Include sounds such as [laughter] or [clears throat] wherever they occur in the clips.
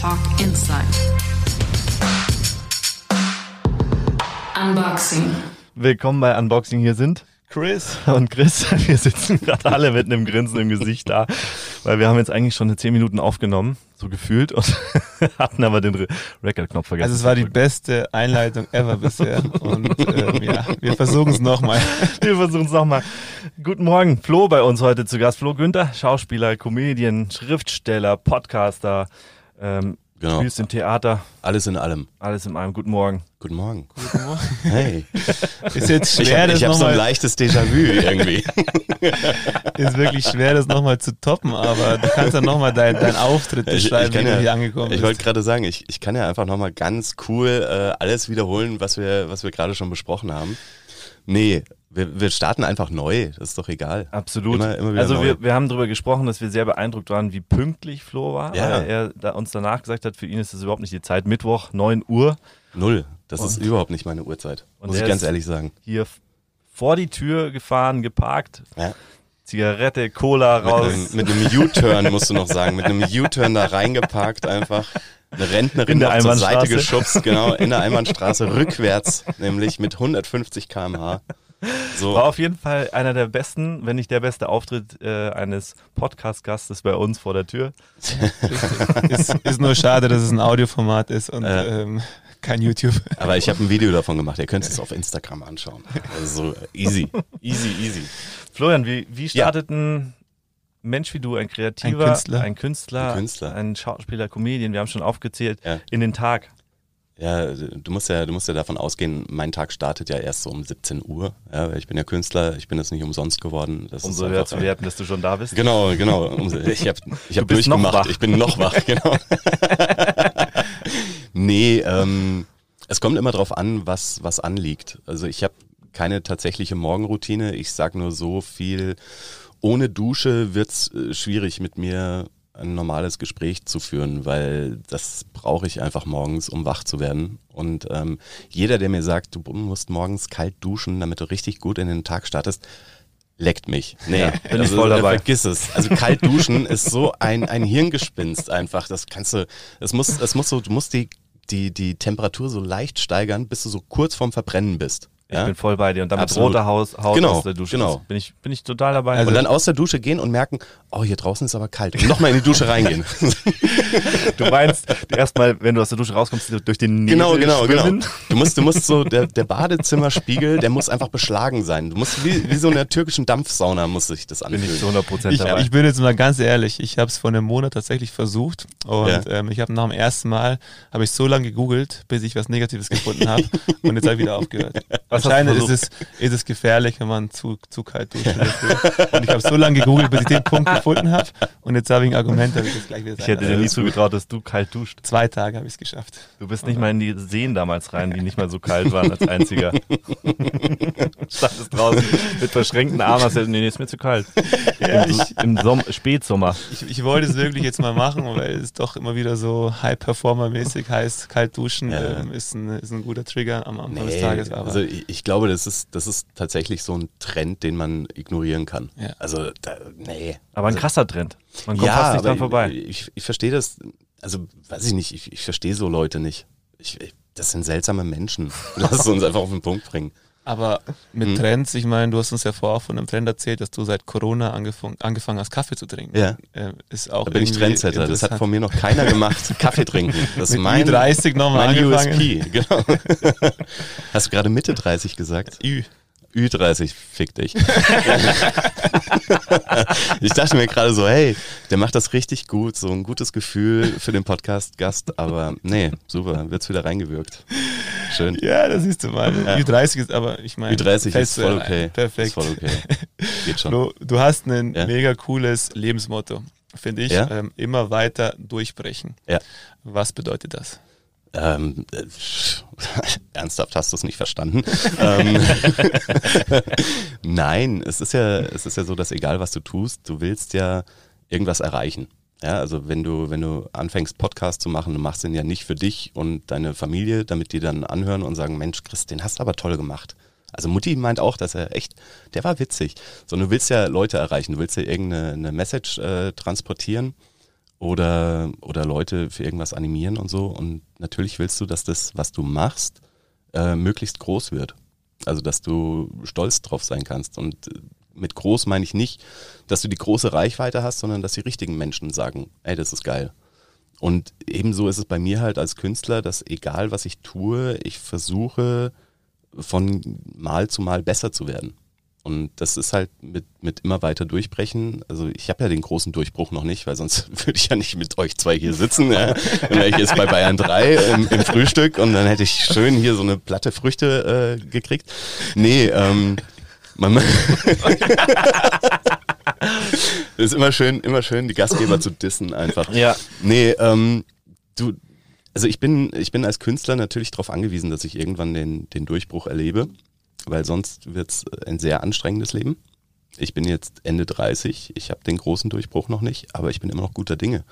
Talk Inside. Unboxing. Willkommen bei Unboxing. Hier sind Chris. [laughs] und Chris. Wir sitzen gerade alle mit einem Grinsen im Gesicht da, weil wir haben jetzt eigentlich schon 10 Minuten aufgenommen, so gefühlt, und [laughs] hatten aber den Re Record-Knopf vergessen. Also es war die beste Einleitung ever bisher. Und ähm, ja, wir versuchen es nochmal. [laughs] Wir versuchen es nochmal. Guten Morgen, Flo bei uns heute zu Gast. Flo Günther, Schauspieler, Comedian, Schriftsteller, Podcaster, ähm, Genau. spielst im Theater, Alles in allem. alles in einem. Guten Morgen. Guten Morgen. Hey. [laughs] Ist jetzt Ich schwer, habe das hab so ein leichtes Déjà-vu irgendwie. [laughs] ist wirklich schwer, das nochmal zu toppen, aber du kannst dann nochmal deinen dein Auftritt Ich, beschreiben, ich kann wie du ja, hier angekommen ich bist. wollte gerade sagen, ich, ich kann ja einfach nochmal ganz cool äh, alles wiederholen, was wir, was wir gerade schon besprochen haben. Nee, wir, wir starten einfach neu. Das ist doch egal. Absolut. Immer- immer also neu. wir, wir haben darüber gesprochen, dass wir sehr beeindruckt waren, wie pünktlich Flo war. Ja. Weil er da uns danach gesagt hat, für ihn ist das überhaupt nicht die Zeit. Mittwoch, 9 Uhr, Null. Das ist überhaupt nicht meine Uhrzeit. Und Muss ich ganz ehrlich sagen. hier vor die Tür gefahren, geparkt, Ja. Zigarette, Cola raus. einem, mit einem U-Turn musst du noch sagen. Mit einem U-Turn da reingeparkt einfach. Eine Rentnerin In der zur Seite geschubst, genau, in der Einbahnstraße, rückwärts, nämlich mit 150 km/h. So. War auf jeden Fall einer der besten, wenn nicht der beste Auftritt äh, eines Podcast-Gastes bei uns vor der Tür. [laughs] ist, ist nur schade, dass es ein Audioformat ist und Äh. ähm, kein YouTube. Aber ich habe ein Video davon gemacht. Ihr könnt es auf Instagram anschauen. Also so easy, easy, easy. Florian, wie, wie startet ein Mensch wie du, ein Kreativer, Ein Künstler. ein, Künstler, Ein Künstler. ein Schauspieler, Comedian, wir haben schon aufgezählt, Ja. in den Tag? Ja, du musst ja, du musst ja davon ausgehen, mein Tag startet ja erst so um 17 Uhr. Ja, ich bin ja Künstler, ich bin das nicht umsonst geworden. Das Umso höher zu werten, dass du schon da bist. Genau, genau. Ich habe ich hab [laughs] durchgemacht. Ich bin noch wach, genau. [laughs] nee, ähm, es kommt immer drauf an, was, was anliegt. Also ich habe keine tatsächliche Morgenroutine. Ich sag nur so viel. Ohne Dusche wird's äh, schwierig mit mir ein normales Gespräch zu führen, weil das brauche ich einfach morgens, um wach zu werden. Und ähm, jeder, der mir sagt, du musst morgens kalt duschen, damit du richtig gut in den Tag startest, leckt mich. Nee, Ja, bin ich voll dabei. [laughs] Vergiss es. Also kalt duschen ist so ein, ein Hirngespinst einfach. Das kannst du, es muss, es muss so, du musst die, die, die Temperatur so leicht steigern, bis du so kurz vorm Verbrennen bist. Ich Ja? bin voll bei dir. Und damit Absolut. roter Haus, Haut Genau, aus der Dusche. genau. Bin ich, bin ich total dabei. Also dann aus der Dusche gehen und merken, oh, hier draußen ist aber kalt. Und nochmal in die Dusche reingehen. [laughs] du meinst erstmal, wenn du aus der Dusche rauskommst, durch den Nebel genau, genau, schwimmen? genau. Du musst, du musst so, der, der Badezimmerspiegel, der muss einfach beschlagen sein. Du musst wie, wie so in der türkischen Dampfsauna muss sich das Bin ich zu anfühlen. 100% Ich, dabei. ich bin jetzt mal ganz ehrlich, ich habe es vor einem Monat tatsächlich versucht und Ja. ähm, ich habe nach dem ersten Mal, habe ich so lange gegoogelt, bis ich was Negatives gefunden habe [laughs] und jetzt habe ich wieder aufgehört. Was Anscheinend ist es, ist es gefährlich, wenn man zu, zu kalt duscht. [laughs] Und ich habe so lange gegoogelt, bis ich den Punkt gefunden habe und jetzt habe ich ein Argument, dass ich das gleich wieder Ich sein hätte dir nie zugetraut, dass du kalt duscht. Zwei Tage habe ich es geschafft. Du bist nicht mal in die Seen damals rein, die nicht mal so kalt waren als einziger. [laughs] Standest draußen mit verschränkten Armen, hast du nee, nee, ist mir zu kalt. [laughs] Ja, Im, ich, im Som Spätsommer. ich, ich wollte es wirklich jetzt mal machen, weil es doch immer wieder so High-Performer-mäßig heißt, kalt duschen Ja. ähm, ist, ein, ist ein guter Trigger am Anfang des Nee, Tages. Aber also ich, ich glaube, das ist, das ist tatsächlich so ein Trend, den man ignorieren kann. Ja. Also, da, nee. Aber ein also, krasser Trend. Man kommt fast nicht dran vorbei. Ich, ich, verstehe das, also weiß ich nicht, ich, ich verstehe so Leute nicht. Ich, das sind seltsame Menschen. [laughs] Lass uns einfach auf den Punkt bringen. Aber mit Hm. Trends, ich meine, du hast uns ja vorher von einem Trend erzählt, dass du seit Corona angefangen, angefangen hast, Kaffee zu trinken. Ja. Äh, ist auch Da bin ich Trendsetter. Das hat von mir noch keiner gemacht. [laughs] Kaffee trinken. Das ist mein, Ü30 nochmal mein angefangen. USP. Genau. [laughs] Hast du gerade Mitte 30 gesagt? Ü. Ü30, fick dich. [laughs] ich dachte mir gerade so, hey, der macht das richtig gut, so ein gutes Gefühl für den Podcast-Gast, aber nee, super, wird's wieder reingewirkt. Schön. Ja, das siehst du mal. Ja. Ü30 ist aber, ich meine, Ü30 ist voll äh, okay. Perfekt. Ist voll okay. Geht schon. [laughs] Du, du hast ein Ja. mega cooles Lebensmotto, finde ich. Ja. Ähm, immer weiter durchbrechen. Ja. Was bedeutet das? Ähm, äh, [laughs] ernsthaft hast du es nicht verstanden. ähm, [laughs] Nein, es ist ja, es ist ja so, dass egal was du tust, du willst ja irgendwas erreichen. Ja, also wenn du, wenn du anfängst, Podcast zu machen, du machst den ja nicht für dich und deine Familie, damit die dann anhören und sagen, Mensch, Chris, den hast du aber toll gemacht. Also Mutti meint auch, dass er echt, der war witzig. Sondern du willst ja Leute erreichen, du willst ja irgendeine eine Message äh, transportieren oder, oder Leute für irgendwas animieren und so. Und natürlich willst du, dass das, was du machst, äh, möglichst groß wird. Also, dass du stolz drauf sein kannst. Und äh, mit groß meine ich nicht, dass du die große Reichweite hast, sondern dass die richtigen Menschen sagen, ey, das ist geil. Und ebenso ist es bei mir halt als Künstler, dass egal was ich tue, ich versuche von Mal zu Mal besser zu werden. Und das ist halt mit, mit immer weiter durchbrechen. Also ich habe ja den großen Durchbruch noch nicht, weil sonst [laughs] würde ich ja nicht mit euch zwei hier sitzen. Ja. Dann wäre ich jetzt bei Bayern 3 im, im, Frühstück und dann hätte ich schön hier so eine Platte Früchte äh, gekriegt. Nee, ähm, man, [laughs] ist immer schön, immer schön, die Gastgeber zu dissen einfach. Ja. Nee, ähm, du, also ich bin, ich bin als Künstler natürlich darauf angewiesen, dass ich irgendwann den, den Durchbruch erlebe, weil sonst wird es ein sehr anstrengendes Leben. Ich bin jetzt Ende 30, ich habe den großen Durchbruch noch nicht, aber ich bin immer noch guter Dinge.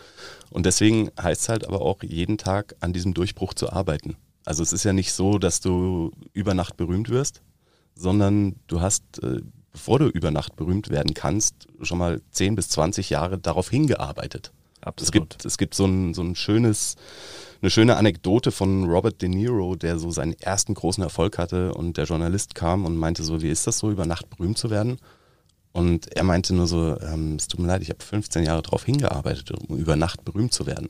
Und deswegen heißt es halt aber auch, jeden Tag an diesem Durchbruch zu arbeiten. Also es ist ja nicht so, dass du über Nacht berühmt wirst, sondern du hast, äh, bevor du über Nacht berühmt werden kannst, schon mal 10 bis 20 Jahre darauf hingearbeitet. Absolut. Es gibt, es gibt so ein, so ein schönes, eine schöne Anekdote von Robert De Niro, der so seinen ersten großen Erfolg hatte und der Journalist kam und meinte so, wie ist das so, über Nacht berühmt zu werden? Und er meinte nur so, ähm, es tut mir leid, ich habe 15 Jahre darauf hingearbeitet, um über Nacht berühmt zu werden.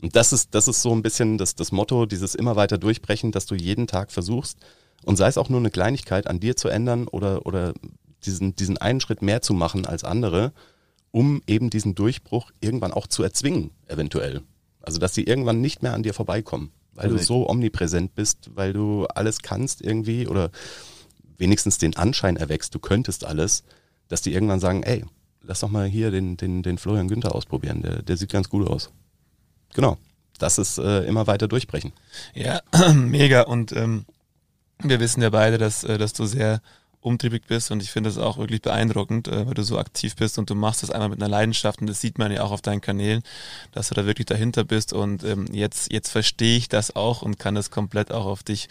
Und das ist, das ist so ein bisschen das, das Motto, dieses immer weiter durchbrechen, dass du jeden Tag versuchst, und sei es auch nur eine Kleinigkeit an dir zu ändern oder, oder diesen, diesen einen Schritt mehr zu machen als andere, um eben diesen Durchbruch irgendwann auch zu erzwingen, eventuell. Also, dass sie irgendwann nicht mehr an dir vorbeikommen, weil also du so omnipräsent bist, weil du alles kannst irgendwie oder wenigstens den Anschein erwächst, du könntest alles, dass die irgendwann sagen, ey, lass doch mal hier den, den, den Florian Günther ausprobieren, der, der sieht ganz gut aus. Genau. Das ist äh, immer weiter durchbrechen. Ja, [clears throat] mega. Und ähm, wir wissen ja beide, dass, äh, dass du sehr umtriebig bist. Und ich finde es auch wirklich beeindruckend, äh, weil du so aktiv bist und du machst das einmal mit einer Leidenschaft. Und das sieht man ja auch auf deinen Kanälen, dass du da wirklich dahinter bist. Und ähm, jetzt, jetzt verstehe ich das auch und kann das komplett auch auf dich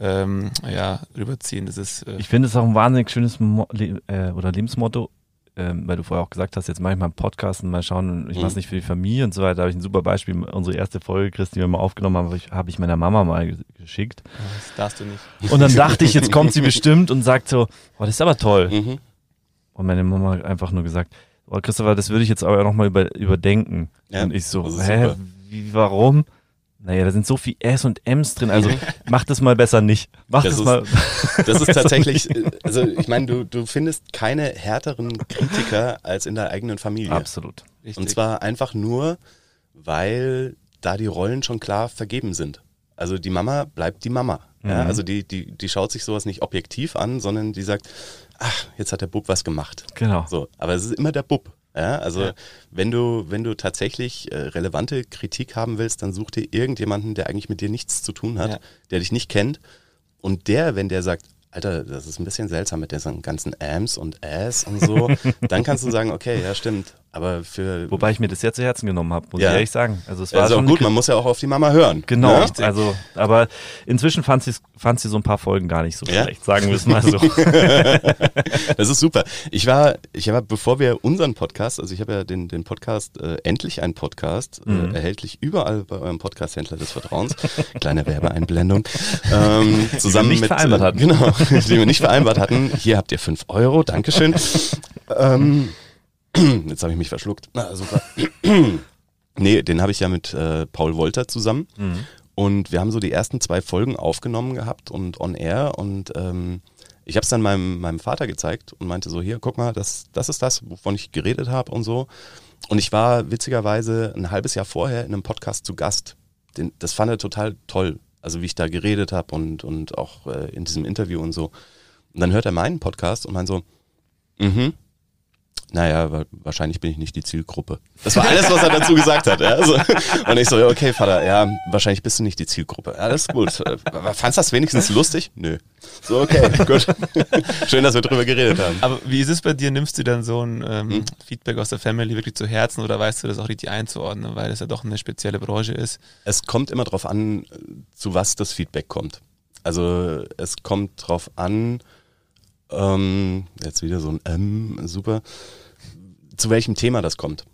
ähm, ja, rüberziehen. Das ist, äh ich finde es auch ein wahnsinnig schönes Mo Le äh, oder Lebensmotto ähm, weil du vorher auch gesagt hast, jetzt mache ich mal einen Podcast und mal schauen, ich mhm. mache es nicht für die Familie und so weiter. Da habe ich ein super Beispiel. Unsere erste Folge, Chris, die wir mal aufgenommen haben, habe ich, hab ich meiner Mama mal geschickt. Das darfst du nicht. Und dann dachte ich, jetzt kommt sie [laughs] bestimmt und sagt so, oh, das ist aber toll. Mhm. Und meine Mama hat einfach nur gesagt, oh, Christopher, das würde ich jetzt aber nochmal über, überdenken. Ja, und ich so, hä, wie, warum? Naja, da sind so viel S und M's drin, also mach das mal besser nicht. Mach das, das ist, mal. Das ist [laughs] tatsächlich, äh, also ich meine, du, du findest keine härteren Kritiker als in der eigenen Familie. Absolut. Richtig. Und zwar einfach nur, weil da die Rollen schon klar vergeben sind. Also die Mama bleibt die Mama. Ja? Mhm. Also die, die, die schaut sich sowas nicht objektiv an, sondern die sagt, ach, jetzt hat der Bub was gemacht. Genau. So, aber es ist immer der Bub. Ja, also ja. wenn du, wenn du tatsächlich äh, relevante Kritik haben willst, dann such dir irgendjemanden, der eigentlich mit dir nichts zu tun hat, ja. der dich nicht kennt. Und der, wenn der sagt, Alter, das ist ein bisschen seltsam mit diesen ganzen Ams und Ass und so, [laughs] dann kannst du sagen, okay, ja, stimmt. Aber für. Wobei ich mir das sehr zu Herzen genommen habe, muss ja. ich ehrlich sagen. Also es war also schon gut, man muss ja auch auf die Mama hören. Genau. Ne? Also, aber inzwischen fand sie, fand sie so ein paar Folgen gar nicht so ja? schlecht, sagen wir es mal so. [laughs] das ist super. Ich war, ich war, bevor wir unseren Podcast, also ich habe ja den, den Podcast, äh, endlich ein Podcast, äh, mhm. äh, erhältlich überall bei eurem Podcast-Händler des Vertrauens. Kleine Werbeeinblendung. [laughs] Ähm, zusammen die wir nicht mit, vereinbart hatten. [laughs] Genau, die wir nicht vereinbart hatten. Hier habt ihr fünf Euro, Dankeschön. ähm, Jetzt habe ich mich verschluckt. Na, super. [clears throat] nee, den habe ich ja mit äh, Paul Wolter zusammen. Mhm. Und wir haben so die ersten zwei Folgen aufgenommen gehabt und on air. Und ähm, ich habe es dann meinem, meinem Vater gezeigt und meinte so, hier, guck mal, das, das ist das, wovon ich geredet habe und so. Und ich war witzigerweise ein halbes Jahr vorher in einem Podcast zu Gast. Den, das fand er total toll. Also wie ich da geredet habe und, und auch äh, in diesem Interview und so. Und dann hört er meinen Podcast und meint so, mhm, naja, wahrscheinlich bin ich nicht die Zielgruppe. Das war alles, was er dazu gesagt hat. Ja? Also, und ich so, okay, Vater, ja, wahrscheinlich bist du nicht die Zielgruppe. Ja, das ist gut. Fandst du das wenigstens lustig? Nö. So, okay, gut. Schön, dass wir drüber geredet haben. Aber wie ist es bei dir? Nimmst du dann so ein ähm, hm? Feedback aus der Family wirklich zu Herzen oder weißt du das auch richtig einzuordnen, weil es ja doch eine spezielle Branche ist? Es kommt immer darauf an, zu was das Feedback kommt. Also es kommt darauf an, ähm, jetzt wieder so ein M, super, zu welchem Thema das kommt.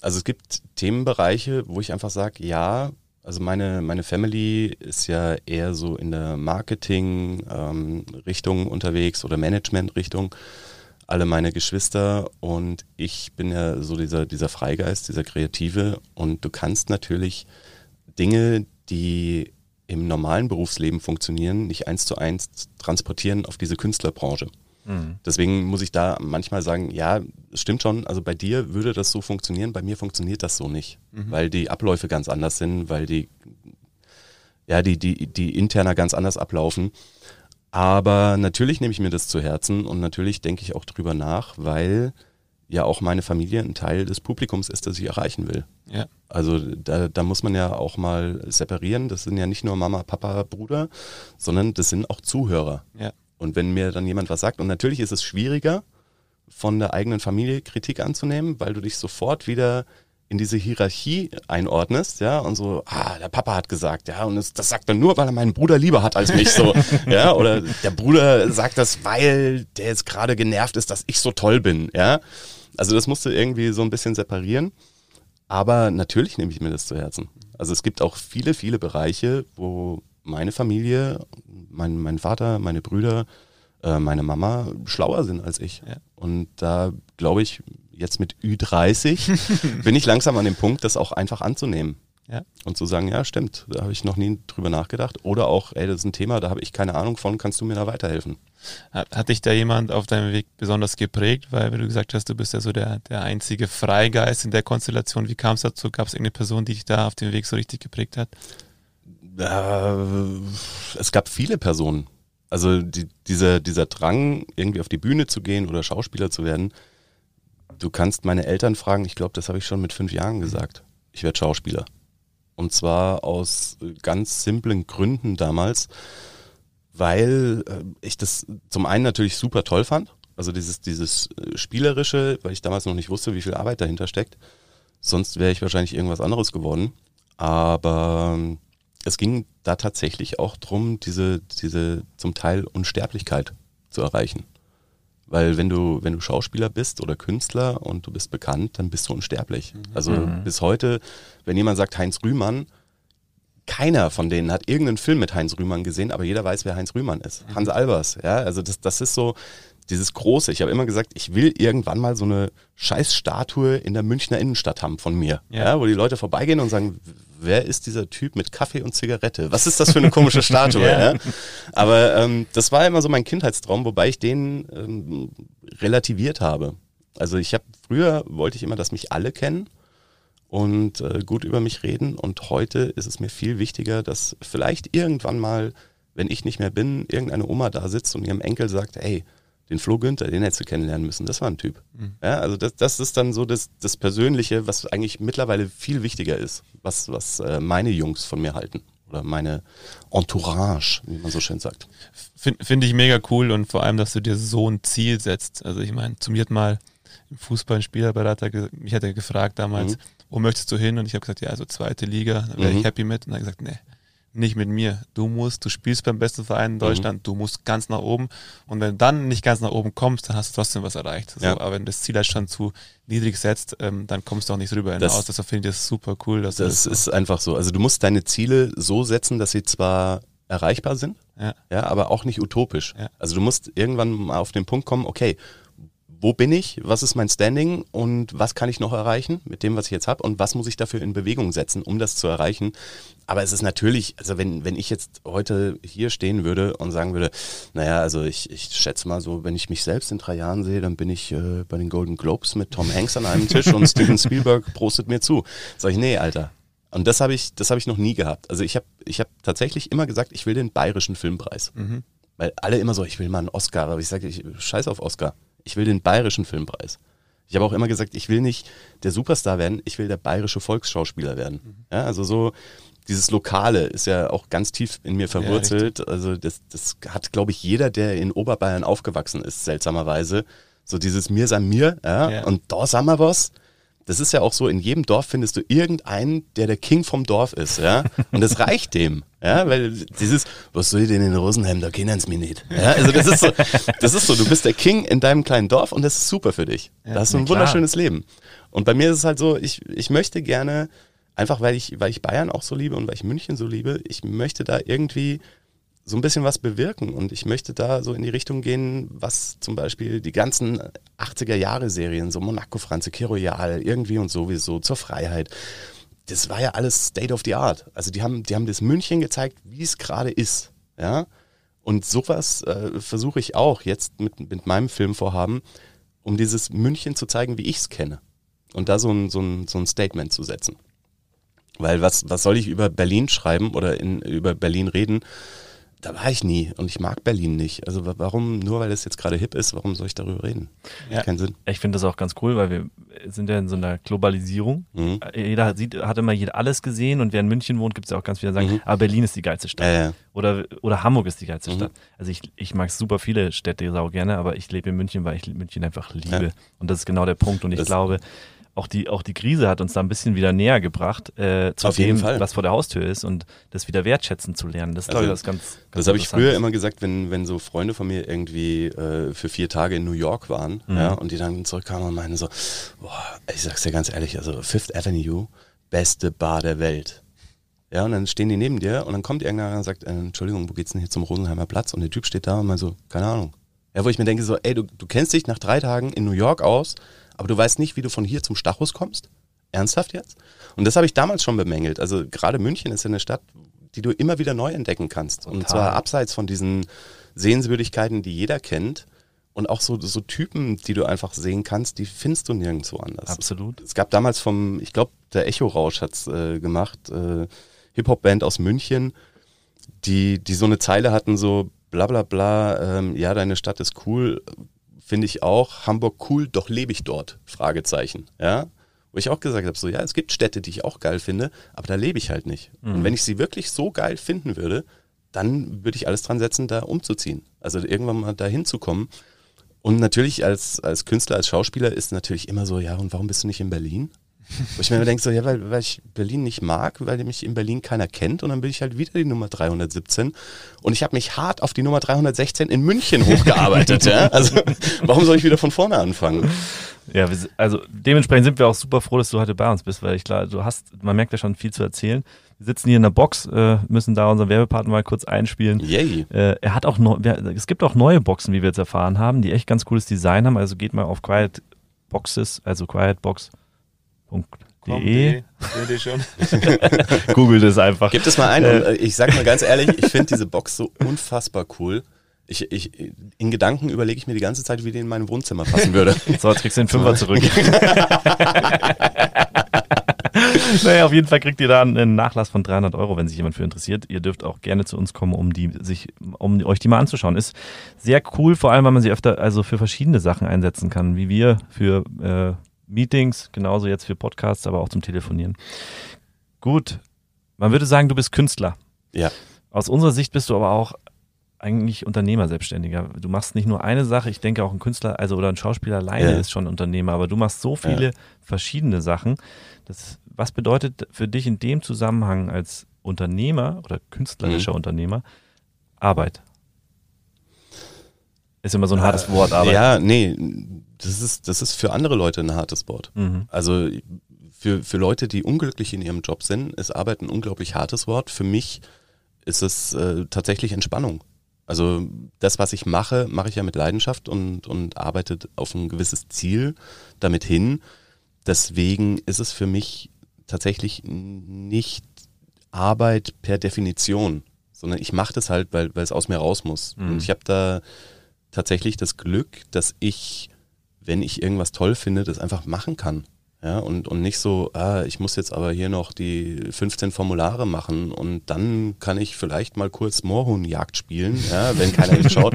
Also es gibt Themenbereiche, wo ich einfach sage, ja, also meine, meine Family ist ja eher so in der Marketing-Richtung ähm, unterwegs oder Management-Richtung. Alle meine Geschwister und ich bin ja so dieser, dieser Freigeist, dieser Kreative. Und du kannst natürlich Dinge, die im normalen Berufsleben funktionieren, nicht eins zu eins transportieren auf diese Künstlerbranche. Mhm. Deswegen muss ich da manchmal sagen, ja, es stimmt schon, also bei dir würde das so funktionieren, bei mir funktioniert das so nicht, mhm. weil die Abläufe ganz anders sind, weil die, ja, die, die, die interner ganz anders ablaufen. Aber natürlich nehme ich mir das zu Herzen und natürlich denke ich auch drüber nach, weil ja auch meine Familie ein Teil des Publikums ist, das ich erreichen will. Ja. Also da, da muss man ja auch mal separieren. Das sind ja nicht nur Mama, Papa, Bruder, sondern das sind auch Zuhörer. Ja. Und wenn mir dann jemand was sagt, und natürlich ist es schwieriger, von der eigenen Familie Kritik anzunehmen, weil du dich sofort wieder in diese Hierarchie einordnest, ja, und so, ah, der Papa hat gesagt, ja, und das, das sagt er nur, weil er meinen Bruder lieber hat als mich, so, [laughs] ja, oder der Bruder sagt das, weil der jetzt gerade genervt ist, dass ich so toll bin, ja. Also das musst du irgendwie so ein bisschen separieren. Aber natürlich nehme ich mir das zu Herzen. Also es gibt auch viele, viele Bereiche, wo meine Familie, mein, mein Vater, meine Brüder, äh, meine Mama schlauer sind als ich. Ja. Und da glaube ich, jetzt mit Ü30 [laughs] bin ich langsam an dem Punkt, das auch einfach anzunehmen. Ja. Und zu sagen, ja, stimmt, da habe ich noch nie drüber nachgedacht. Oder auch, ey, das ist ein Thema, da habe ich keine Ahnung von, kannst du mir da weiterhelfen? Hat, hat dich da jemand auf deinem Weg besonders geprägt? Weil, wie du gesagt hast, du bist ja so der, der einzige Freigeist in der Konstellation. Wie kam es dazu? Gab es irgendeine Person, die dich da auf dem Weg so richtig geprägt hat? Äh, es gab viele Personen. Also die, dieser, dieser Drang, irgendwie auf die Bühne zu gehen oder Schauspieler zu werden, du kannst meine Eltern fragen, ich glaube, das habe ich schon mit fünf Jahren gesagt. Ich werde Schauspieler. Und zwar aus ganz simplen Gründen damals, weil äh, ich das zum einen natürlich super toll fand. Also dieses, dieses äh, Spielerische, weil ich damals noch nicht wusste, wie viel Arbeit dahinter steckt. Sonst wäre ich wahrscheinlich irgendwas anderes geworden. Aber ähm, es ging da tatsächlich auch darum, diese, diese zum Teil Unsterblichkeit zu erreichen. Weil wenn du, wenn du Schauspieler bist oder Künstler und du bist bekannt, dann bist du unsterblich. Mhm. Also mhm. bis heute, wenn jemand sagt Heinz Rühmann, keiner von denen hat irgendeinen Film mit Heinz Rühmann gesehen, aber jeder weiß, wer Heinz Rühmann ist. Mhm. Hans Albers, ja, also das, das ist so dieses Große. Ich habe immer gesagt, ich will irgendwann mal so eine Scheißstatue in der Münchner Innenstadt haben von mir, ja. ja. wo die Leute vorbeigehen und sagen, wer ist dieser Typ mit Kaffee und Zigarette? Was ist das für eine komische Statue? [laughs] ja. ja. Aber ähm, das war immer so mein Kindheitstraum, wobei ich den ähm, relativiert habe. Also ich habe früher wollte ich immer, dass mich alle kennen und äh, gut über mich reden und heute ist es mir viel wichtiger, dass vielleicht irgendwann mal, wenn ich nicht mehr bin, irgendeine Oma da sitzt und ihrem Enkel sagt, hey, den Flo Günther, den hättest du kennenlernen müssen. Das war ein Typ. Mhm. Ja, also das, das ist dann so das, das Persönliche, was eigentlich mittlerweile viel wichtiger ist, was, was äh, meine Jungs von mir halten. Oder meine Entourage, wie man so schön sagt. Finde find ich mega cool und vor allem, dass du dir so ein Ziel setzt. Also ich meine, zu mir hat mal im Fußball ein Spielerberater, mich hat er gefragt damals, mhm. wo möchtest du hin? Und ich habe gesagt, ja, also zweite Liga, da wäre mhm. ich happy mit. Und er hat gesagt, nee, nicht mit mir. Du musst, du spielst beim besten Verein in mhm. Deutschland, mhm. du musst ganz nach oben. Und wenn du dann nicht ganz nach oben kommst, dann hast du trotzdem was erreicht. So, ja. Aber wenn du das Ziel halt schon zu niedrig setzt, ähm, dann kommst du auch nicht drüber hinaus. Das, Deshalb finde ich das super cool. das das ist einfach so. Also du musst deine Ziele so setzen, dass sie zwar erreichbar sind, ja, ja aber auch nicht utopisch. Ja. Also du musst irgendwann mal auf den Punkt kommen, okay, wo bin ich, was ist mein Standing und was kann ich noch erreichen mit dem, was ich jetzt habe und was muss ich dafür in Bewegung setzen, um das zu erreichen. Aber es ist natürlich, also wenn, wenn ich jetzt heute hier stehen würde und sagen würde, naja, also ich, ich schätze mal so, wenn ich mich selbst in drei Jahren sehe, dann bin ich äh, bei den Golden Globes mit Tom Hanks an einem Tisch und Steven Spielberg prostet mir zu. Sag ich, nee, Alter. Und das habe ich, das habe ich noch nie gehabt. Also ich habe ich hab tatsächlich immer gesagt, ich will den bayerischen Filmpreis. Mhm. Weil alle immer so, ich will mal einen Oscar, aber ich sage, ich scheiß auf Oscar ich will den bayerischen Filmpreis. Ich habe auch immer gesagt, ich will nicht der Superstar werden, ich will der bayerische Volksschauspieler werden. Mhm. Ja, also so dieses Lokale ist ja auch ganz tief in mir verwurzelt. Ja, also das, das hat, glaube ich, jeder, der in Oberbayern aufgewachsen ist, seltsamerweise. So dieses Mir sei mir, ja, ja. und da sagen wir was. Das ist ja auch so, in jedem Dorf findest du irgendeinen, der der King vom Dorf ist, ja. Und das reicht dem, ja, weil dieses, was soll ich denn in Rosenheim, da kennen sie mich nicht. Ja, also das ist so, das ist so, du bist der King in deinem kleinen Dorf und das ist super für dich. Da hast du ein wunderschönes Leben. Und bei mir ist es halt so, ich, ich möchte gerne, einfach weil ich, weil ich Bayern auch so liebe und weil ich München so liebe, ich möchte da irgendwie so ein bisschen was bewirken und ich möchte da so in die Richtung gehen, was zum Beispiel die ganzen 80er Jahre Serien, so Monaco, Franze, Royal, irgendwie und sowieso zur Freiheit. Das war ja alles State of the Art. Also die haben, die haben das München gezeigt, wie es gerade ist, ja. Und sowas äh, versuche ich auch jetzt mit, mit meinem Filmvorhaben, um dieses München zu zeigen, wie ich es kenne. Und da so ein, so, ein, so ein Statement zu setzen. Weil was, was soll ich über Berlin schreiben oder in, über Berlin reden, da war ich nie und ich mag Berlin nicht. Also warum, nur weil es jetzt gerade hip ist, warum soll ich darüber reden? Ja. Keinen Sinn. Ich finde das auch ganz cool, weil wir sind ja in so einer Globalisierung. Mhm. Jeder sieht, hat immer jeder alles gesehen und wer in München wohnt, gibt es ja auch ganz viele, die sagen, mhm. aber Berlin ist die geilste Stadt. Ja, ja. Oder, oder Hamburg ist die geilste mhm. Stadt. Also ich, ich mag super viele Städte sau gerne, aber ich lebe in München, weil ich München einfach liebe. Und das ist genau der Punkt. Und ich das glaube, auch die, auch die Krise hat uns da ein bisschen wieder näher gebracht äh, zu Auf dem, was vor der Haustür ist und das wieder wertschätzen zu lernen. Das also, glaube ich das ganz, ganz Das habe ich früher immer gesagt, wenn, wenn so Freunde von mir irgendwie äh, für vier Tage in New York waren mhm. ja, und die dann zurückkamen und meinen so, boah, ich sag's dir ganz ehrlich, also Fifth Avenue, beste Bar der Welt. Ja, und dann stehen die neben dir und dann kommt irgendeiner und sagt, äh, Entschuldigung, wo geht's denn hier zum Rosenheimer Platz? Und der Typ steht da und meint so, keine Ahnung. Ja, wo ich mir denke so, ey, du, du kennst dich nach drei Tagen in New York aus, aber du weißt nicht, wie du von hier zum Stachus kommst? Ernsthaft jetzt? Und das habe ich damals schon bemängelt. Also gerade München ist ja eine Stadt, die du immer wieder neu entdecken kannst. Total. Und zwar abseits von diesen Sehenswürdigkeiten, die jeder kennt. Und auch so, so Typen, die du einfach sehen kannst, die findest du nirgendwo anders. Absolut. Es gab damals vom, ich glaube, der Echo-Rausch hat's äh, gemacht, äh, Hip-Hop-Band aus München, die, die so eine Zeile hatten, so bla bla bla, ähm, ja, deine Stadt ist cool, finde ich auch Hamburg cool, doch lebe ich dort? Fragezeichen. Ja, wo ich auch gesagt habe, so ja, es gibt Städte, die ich auch geil finde, aber da lebe ich halt nicht. Mhm. Und wenn ich sie wirklich so geil finden würde, dann würde ich alles dran setzen, da umzuziehen. Also irgendwann mal da hinzukommen. Und natürlich als, als Künstler, als Schauspieler ist natürlich immer so, ja, und warum bist du nicht in Berlin? Wo ich mir denke, so, ja, weil, weil ich Berlin nicht mag, weil mich in Berlin keiner kennt und dann bin ich halt wieder die Nummer 317 und ich habe mich hart auf die Nummer 316 in München hochgearbeitet, [laughs] ja. Also warum soll ich wieder von vorne anfangen? Ja, also dementsprechend sind wir auch super froh, dass du heute bei uns bist, weil ich klar, du hast, man merkt ja schon viel zu erzählen. Wir sitzen hier in der Box, äh, müssen da unseren Werbepartner mal kurz einspielen. Yay. Äh, er hat auch noch, es gibt auch neue Boxen, wie wir jetzt erfahren haben, die echt ganz cooles Design haben. Also geht mal auf Quiet Boxes, also Quietbox De. Schon. [laughs] Googelt es einfach. Gib es mal ein. Äh, ich sag mal ganz ehrlich, ich finde diese Box so unfassbar cool. Ich, ich, in Gedanken überlege ich mir die ganze Zeit, wie die in mein Wohnzimmer passen würde. [laughs] So, jetzt kriegst du den Fünfer zurück. [laughs] naja, auf jeden Fall kriegt ihr da einen Nachlass von 300 Euro, wenn sich jemand für interessiert. Ihr dürft auch gerne zu uns kommen, um die sich, um euch die mal anzuschauen. Ist sehr cool, vor allem, weil man sie öfter also für verschiedene Sachen einsetzen kann, wie wir für äh, Meetings, genauso jetzt für Podcasts, aber auch zum Telefonieren. Gut, man würde sagen, du bist Künstler. Ja. Aus unserer Sicht bist du aber auch eigentlich Unternehmer, Selbstständiger. Du machst nicht nur eine Sache, ich denke auch ein Künstler, also oder ein Schauspieler alleine ja. ist schon Unternehmer, aber du machst so viele ja. verschiedene Sachen. Das, was bedeutet für dich in dem Zusammenhang als Unternehmer oder künstlerischer mhm. Unternehmer Arbeit? Ist immer so ein hartes Wort, aber. Ja, nee, das ist, das ist für andere Leute ein hartes Wort. Mhm. Also für, für Leute, die unglücklich in ihrem Job sind, ist Arbeit ein unglaublich hartes Wort. Für mich ist es äh, tatsächlich Entspannung. Also das, was ich mache, mache ich ja mit Leidenschaft und, und arbeite auf ein gewisses Ziel damit hin. Deswegen ist es für mich tatsächlich nicht Arbeit per Definition, sondern ich mache das halt, weil, weil es aus mir raus muss. Mhm. Und ich habe da tatsächlich das Glück, dass ich, wenn ich irgendwas toll finde, das einfach machen kann. Ja, und, und nicht so, ah, ich muss jetzt aber hier noch die 15 Formulare machen und dann kann ich vielleicht mal kurz Moorhuhnjagd spielen, ja, wenn keiner [laughs] hinschaut.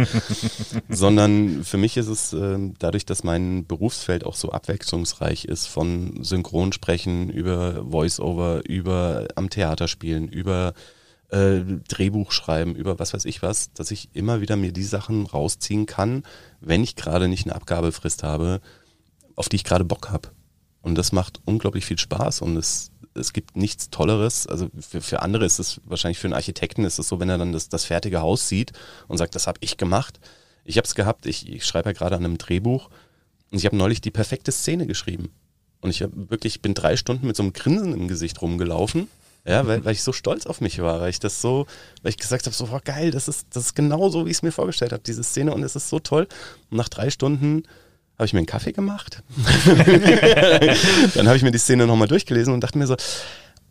Sondern für mich ist es äh, dadurch, dass mein Berufsfeld auch so abwechslungsreich ist, von Synchronsprechen über Voice-Over, über am Theater spielen, über äh, Drehbuch schreiben, über was weiß ich was, dass ich immer wieder mir die Sachen rausziehen kann, wenn ich gerade nicht eine Abgabefrist habe, auf die ich gerade Bock habe. Und das macht unglaublich viel Spaß und es, es gibt nichts Tolleres. Also für, für andere ist es wahrscheinlich für einen Architekten ist es so, wenn er dann das, das fertige Haus sieht und sagt, das habe ich gemacht. Ich habe es gehabt, ich, ich schreibe ja gerade an einem Drehbuch und ich habe neulich die perfekte Szene geschrieben. Und ich hab wirklich, bin drei Stunden mit so einem Grinsen im Gesicht rumgelaufen. Ja, weil, weil ich so stolz auf mich war, weil ich das so, weil ich gesagt habe, so war geil, das ist, das ist genau so, wie ich es mir vorgestellt habe, diese Szene und es ist so toll. Und nach drei Stunden habe ich mir einen Kaffee gemacht. [laughs] Dann habe ich mir die Szene nochmal durchgelesen und dachte mir so,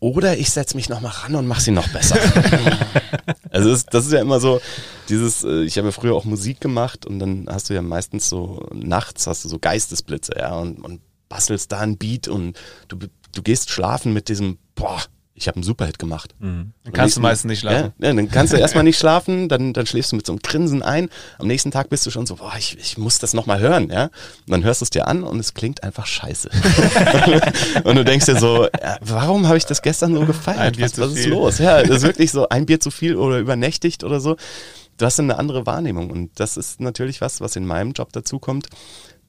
oder ich setze mich nochmal ran und mache sie noch besser. [laughs] also das, das, ist ja immer so, dieses, äh, ich habe ja früher auch Musik gemacht und dann hast du ja meistens so, nachts hast du so Geistesblitze, ja, und, und bastelst da ein Beat und du, du gehst schlafen mit diesem, boah, ich habe einen Superhit gemacht. Mhm. Dann kannst du meistens nicht schlafen. Ja, ja, dann kannst du [laughs] erstmal nicht schlafen, dann, dann schläfst du mit so einem Grinsen ein. Am nächsten Tag bist du schon so, boah, ich, ich muss das nochmal hören, ja. Und dann hörst du es dir an und es klingt einfach scheiße. [laughs] [laughs] und du denkst dir so, ja, warum habe ich das gestern so gefeiert? Was, was ist los? Ja, das ist wirklich so ein Bier zu viel oder übernächtigt oder so. Du hast eine andere Wahrnehmung und das ist natürlich was, was in meinem Job dazu kommt,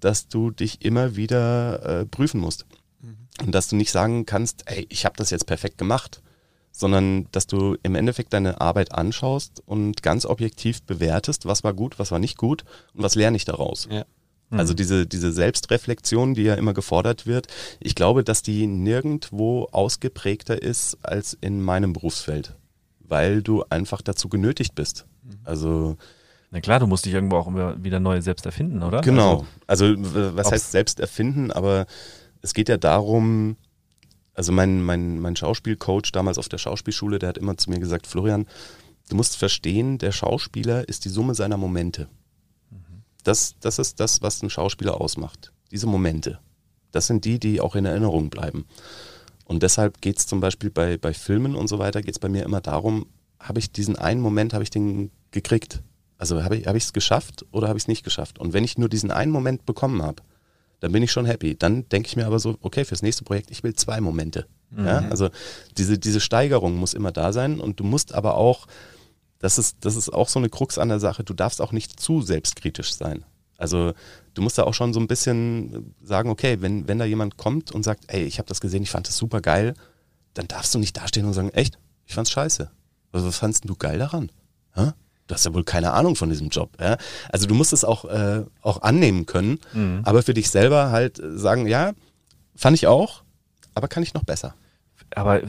dass du dich immer wieder äh, prüfen musst. Und dass du nicht sagen kannst, ey, ich habe das jetzt perfekt gemacht, sondern dass du im Endeffekt deine Arbeit anschaust und ganz objektiv bewertest, was war gut, was war nicht gut und was lerne ich daraus. Ja. Mhm. Also diese, diese Selbstreflexion, die ja immer gefordert wird, ich glaube, dass die nirgendwo ausgeprägter ist als in meinem Berufsfeld, weil du einfach dazu genötigt bist. Mhm. Also na klar, du musst dich irgendwo auch immer wieder neu selbst erfinden, oder? Genau. Also, also was heißt selbst erfinden? Aber es geht ja darum, also mein, mein, mein Schauspielcoach damals auf der Schauspielschule, der hat immer zu mir gesagt, Florian, du musst verstehen, der Schauspieler ist die Summe seiner Momente. Das, das ist das, was ein Schauspieler ausmacht. Diese Momente. Das sind die, die auch in Erinnerung bleiben. Und deshalb geht es zum Beispiel bei, bei Filmen und so weiter, geht es bei mir immer darum, habe ich diesen einen Moment, habe ich den gekriegt? Also habe ich es geschafft oder habe ich es nicht geschafft? Und wenn ich nur diesen einen Moment bekommen habe, dann bin ich schon happy. Dann denke ich mir aber so, okay, fürs nächste Projekt, ich will zwei Momente. Mhm. Ja, also diese, diese Steigerung muss immer da sein und du musst aber auch, das ist, das ist auch so eine Krux an der Sache, du darfst auch nicht zu selbstkritisch sein. Also du musst da auch schon so ein bisschen sagen, okay, wenn, wenn da jemand kommt und sagt, ey, ich habe das gesehen, ich fand das super geil, dann darfst du nicht dastehen und sagen, echt, ich fand's scheiße. Also was fandst du geil daran? Ha? Du hast ja wohl keine Ahnung von diesem Job. Ja? Also du musst es auch, äh, auch annehmen können, mhm. aber für dich selber halt sagen, ja, fand ich auch, aber kann ich noch besser. Aber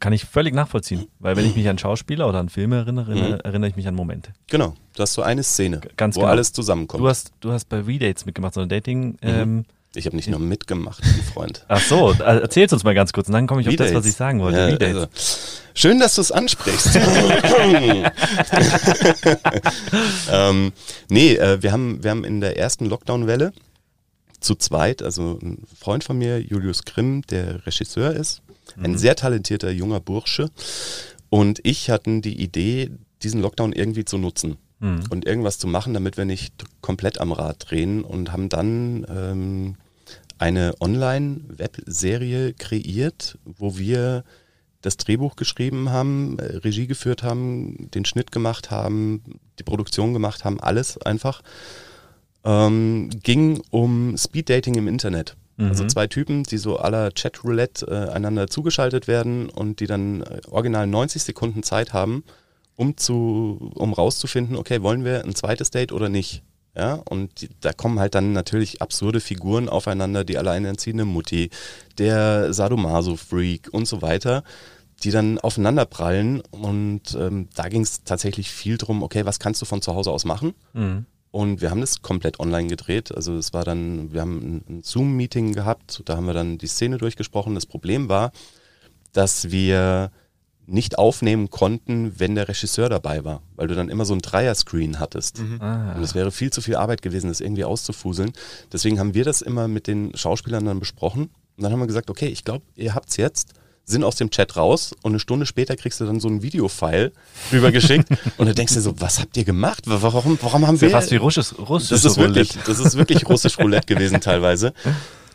kann ich völlig nachvollziehen, weil wenn ich mich an Schauspieler oder an Filme erinnere, mhm. erinnere ich mich an Momente. Genau, du hast so eine Szene, Ganz wo genau. alles zusammenkommt. Du hast, du hast bei Redates mitgemacht, so ein Dating. Mhm. Ähm, ich habe nicht nur mitgemacht, mein Freund. [laughs] Ach so, erzähl's uns mal ganz kurz und dann komme ich auf das, was ich sagen wollte. Ja, also, schön, dass du es ansprichst. [laughs] ähm, nee, äh, wir, haben, wir haben in der ersten Lockdown-Welle zu zweit, also ein Freund von mir, Julius Grimm, der Regisseur ist, ein mhm. sehr talentierter junger Bursche. Und ich hatten die Idee, diesen Lockdown irgendwie zu nutzen mhm. und irgendwas zu machen, damit wir nicht komplett am Rad drehen und haben dann ähm, eine Online-Webserie kreiert, wo wir das Drehbuch geschrieben haben, äh, Regie geführt haben, den Schnitt gemacht haben, die Produktion gemacht haben, alles einfach. Ähm, ging um Speeddating im Internet. Also mhm. Also zwei Typen, die so aller Chat-Roulette äh, einander zugeschaltet werden und die dann äh, original 90 Sekunden Zeit haben, um zu, um rauszufinden, okay, wollen wir ein zweites Date oder nicht? Ja, und da kommen halt dann natürlich absurde Figuren aufeinander, die alleinerziehende Mutti, der Sadomaso-Freak und so weiter, die dann aufeinander prallen. Und ähm, da ging es tatsächlich viel drum, okay, was kannst du von zu Hause aus machen? Mhm. Und wir haben das komplett online gedreht. Also es war dann, wir haben ein Zoom-Meeting gehabt, da haben wir dann die Szene durchgesprochen. Das Problem war, dass wir nicht aufnehmen konnten, wenn der Regisseur dabei war, weil du dann immer so ein Dreier-Screen hattest. Mhm. Ah. Und es wäre viel zu viel Arbeit gewesen, das irgendwie auszufuseln. Deswegen haben wir das immer mit den Schauspielern dann besprochen. Und dann haben wir gesagt, okay, ich glaube, ihr habt's jetzt, sind aus dem Chat raus und eine Stunde später kriegst du dann so ein Videofile [laughs] rübergeschickt und dann denkst du so, was habt ihr gemacht? Warum, warum haben wir... Fast wie russisch, russisch das ist wirklich, Das ist wirklich russisch Roulette gewesen teilweise. [laughs]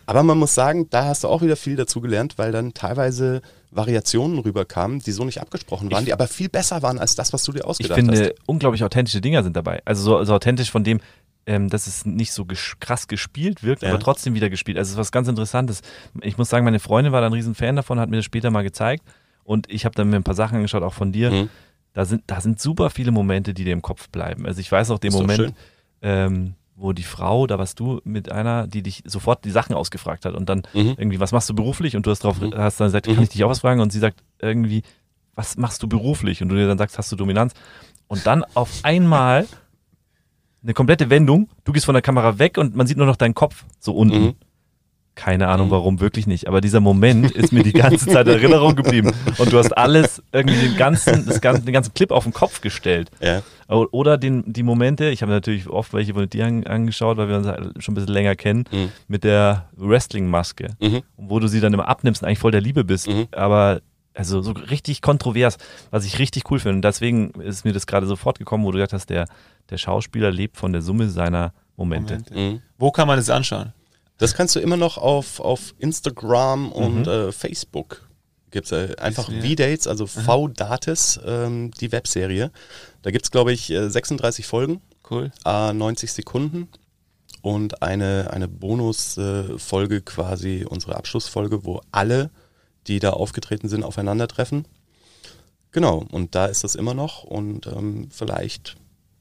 Aber man muss sagen, da hast du auch wieder viel dazu gelernt, weil dann teilweise Variationen rüberkamen, die so nicht abgesprochen waren, ich die aber viel besser waren als das, was du dir ausgedacht hast. Ich finde, hast. unglaublich authentische Dinger sind dabei. Also so, so authentisch von dem, ähm, dass es nicht so ges krass gespielt wirkt, ja. aber trotzdem wieder gespielt. Also es ist was ganz Interessantes. Ich muss sagen, meine Freundin war da ein riesen Fan davon, hat mir das später mal gezeigt und ich habe dann mir ein paar Sachen angeschaut, auch von dir. Mhm. Da sind, da sind super viele Momente, die dir im Kopf bleiben. Also ich weiß auch den Moment, ähm, wo die Frau, da warst du mit einer, die dich sofort die Sachen ausgefragt hat und dann mhm. irgendwie, was machst du beruflich? Und du hast drauf, mhm. hast dann gesagt, kann mhm. ich dich auch was fragen? Und sie sagt irgendwie, was machst du beruflich? Und du dir dann sagst, hast du Dominanz? Und dann auf einmal eine komplette Wendung, du gehst von der Kamera weg und man sieht nur noch deinen Kopf so unten. Keine Ahnung mhm. warum, wirklich nicht. Aber dieser Moment ist mir die ganze Zeit in Erinnerung geblieben. Und du hast alles, irgendwie den ganzen, das ganze, den ganzen Clip auf den Kopf gestellt. Ja. Oder den, die Momente, ich habe natürlich oft welche von dir angeschaut, weil wir uns halt schon ein bisschen länger kennen, mhm. mit der Wrestling-Maske. Mhm. Wo du sie dann immer abnimmst und eigentlich voll der Liebe bist. Mhm. Aber also so richtig kontrovers, was ich richtig cool finde. Und deswegen ist mir das gerade sofort gekommen, wo du gesagt hast, der, der Schauspieler lebt von der Summe seiner Momente. Momente. Mhm. Wo kann man das anschauen? Das kannst du immer noch auf, auf Instagram und mhm. äh, Facebook. Gibt es äh, einfach V-Dates, also V-Dates, ähm, die Webserie. Da gibt es, glaube ich, 36 äh, Folgen. Cool. Äh, 90 Sekunden. Und eine, eine Bonusfolge, quasi unsere Abschlussfolge, wo alle die da aufgetreten sind, aufeinandertreffen. Genau, und da ist das immer noch und ähm, vielleicht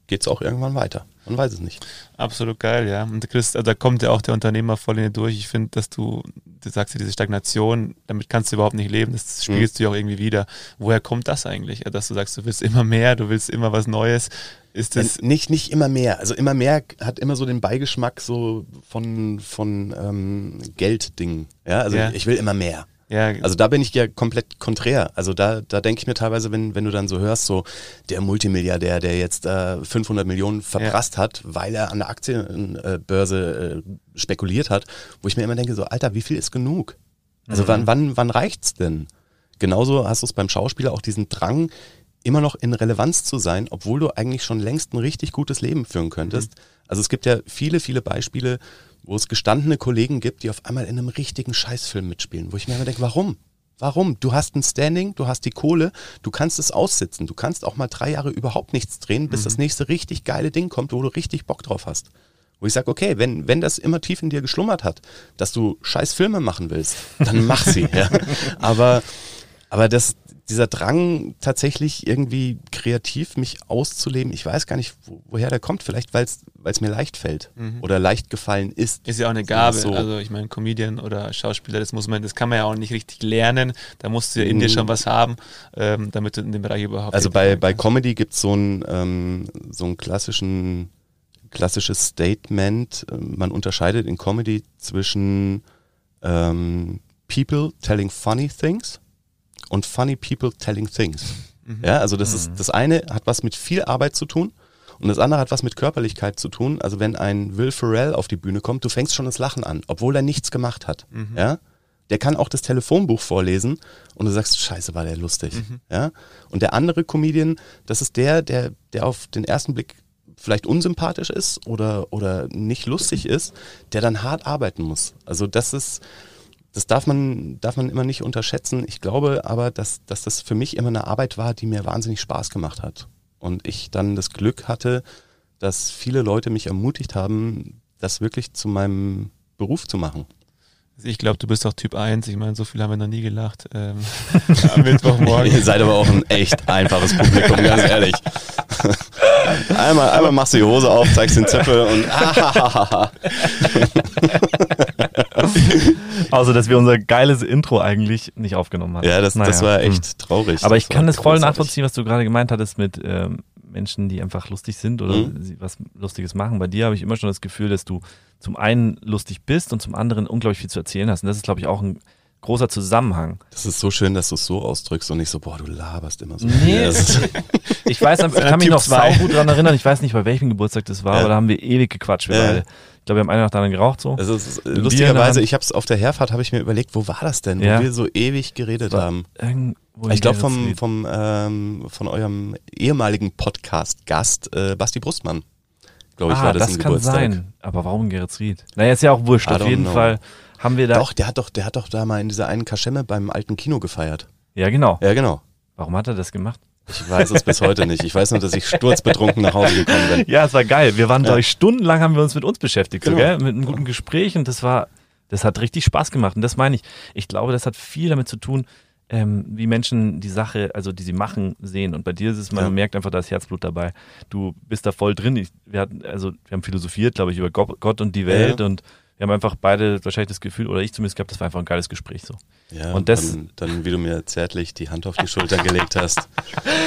geht es auch irgendwann weiter. Man weiß es nicht. Absolut geil, ja. Und Chris, da kommt ja auch der Unternehmer voll in dir durch. Ich finde, dass du, du sagst ja, diese Stagnation, damit kannst du überhaupt nicht leben. Das spiegelst mhm. du ja auch irgendwie wieder. Woher kommt das eigentlich? Dass du sagst, du willst immer mehr, du willst immer was Neues. Ist das nicht, nicht immer mehr. Also immer mehr hat immer so den Beigeschmack so von, von ähm, Gelddingen. Ja, also ja. ich will immer mehr. Ja. Also da bin ich ja komplett konträr. Also da, da denke ich mir teilweise, wenn, wenn du dann so hörst, so der Multimilliardär, der jetzt äh, 500 Millionen verprasst ja. hat, weil er an der Aktienbörse äh, spekuliert hat, wo ich mir immer denke, so Alter, wie viel ist genug? Also mhm. wann, wann, wann reicht's denn? Genauso hast du es beim Schauspieler auch diesen Drang, immer noch in Relevanz zu sein, obwohl du eigentlich schon längst ein richtig gutes Leben führen könntest. Mhm. Also es gibt ja viele, viele Beispiele, wo es gestandene Kollegen gibt, die auf einmal in einem richtigen Scheißfilm mitspielen, wo ich mir immer denke, warum? Warum? Du hast ein Standing, du hast die Kohle, du kannst es aussitzen, du kannst auch mal drei Jahre überhaupt nichts drehen, bis mhm. das nächste richtig geile Ding kommt, wo du richtig Bock drauf hast. Wo ich sage, okay, wenn, wenn das immer tief in dir geschlummert hat, dass du scheiß Filme machen willst, dann mach sie. [laughs] ja. Aber, aber das, dieser Drang tatsächlich irgendwie kreativ mich auszuleben, ich weiß gar nicht, wo, woher der kommt. Vielleicht, weil es mir leicht fällt mhm. oder leicht gefallen ist. Ist ja auch eine Gabe. So. Also ich meine, Comedian oder Schauspieler, das muss man, das kann man ja auch nicht richtig lernen. Da musst du ja in mhm. dir schon was haben, ähm, damit du in dem Bereich überhaupt. Also bei, bei Comedy gibt so es ähm, so einen klassischen, klassisches Statement. Man unterscheidet in Comedy zwischen ähm, People telling funny things und Funny People Telling Things. Mhm. Ja, also das mhm. ist, das eine hat was mit viel Arbeit zu tun und das andere hat was mit Körperlichkeit zu tun. Also wenn ein Will Ferrell auf die Bühne kommt, du fängst schon das Lachen an, obwohl er nichts gemacht hat. Mhm. Ja, der kann auch das Telefonbuch vorlesen und du sagst, scheiße, war der lustig. Mhm. Ja? Und der andere Comedian, das ist der, der, der auf den ersten Blick vielleicht unsympathisch ist oder, oder nicht lustig ist, der dann hart arbeiten muss. Also das ist, das darf man, darf man immer nicht unterschätzen. Ich glaube aber, dass, dass das für mich immer eine Arbeit war, die mir wahnsinnig Spaß gemacht hat. Und ich dann das Glück hatte, dass viele Leute mich ermutigt haben, das wirklich zu meinem Beruf zu machen. Ich glaube, du bist auch Typ 1. Ich meine, so viel haben wir noch nie gelacht. Ähm, [laughs] am Mittwochmorgen. Ihr seid aber auch ein echt einfaches Publikum, ganz ehrlich. einmal, einmal machst du die Hose auf, zeigst den Zipfel und [laughs] [laughs] Also, dass wir unser geiles Intro eigentlich nicht aufgenommen haben. Ja, das, naja. das war echt hm. traurig. Aber ich kann das voll nachvollziehen, was du gerade gemeint hattest mit ähm, Menschen, die einfach lustig sind oder mhm. was Lustiges machen. Bei dir habe ich immer schon das Gefühl, dass du zum einen lustig bist und zum anderen unglaublich viel zu erzählen hast. Und das ist, glaube ich, auch ein großer Zusammenhang. Das ist so schön, dass du es so ausdrückst und nicht so, boah, du laberst immer so. Nee, [laughs] ich weiß, [laughs] ich kann mich noch sau gut daran erinnern, ich weiß nicht, bei welchem Geburtstag das war, ja. aber da haben wir ewig gequatscht, wir ja. beide. Ich glaube, wir haben eine Nacht daran geraucht so. Also lustigerweise, ich habe es auf der Herfahrt, habe ich mir überlegt, wo war das denn, wo ja. wir so ewig geredet haben. Ich glaube vom, vom ähm, von eurem ehemaligen Podcast-Gast äh, Basti Brustmann. Glaube ich, ah, war das, das kann Geburtstag. sein. Aber warum Geretsried? Naja, ist ja auch wurscht. Auf jeden know. Fall haben wir da. Doch, der hat doch, der hat doch da mal in dieser einen Kaschemme beim alten Kino gefeiert. Ja, genau. Ja, genau. Warum hat er das gemacht? Ich weiß es bis heute nicht. Ich weiß nur, dass ich sturzbetrunken nach Hause gekommen bin. Ja, es war geil. Wir waren, ja. ich, stundenlang haben wir uns mit uns beschäftigt, genau. so, gell? mit einem guten Gespräch und das war, das hat richtig Spaß gemacht. Und das meine ich. Ich glaube, das hat viel damit zu tun, ähm, wie Menschen die Sache, also die sie machen, sehen. Und bei dir ist es, man ja. merkt einfach, da ist Herzblut dabei. Du bist da voll drin. Ich, wir hatten, also wir haben philosophiert, glaube ich, über Gott und die Welt ja. und wir haben einfach beide wahrscheinlich das Gefühl, oder ich zumindest gehabt, das war einfach ein geiles Gespräch so. Ja, und das, dann, dann, wie du mir zärtlich die Hand auf die Schulter gelegt hast, [laughs]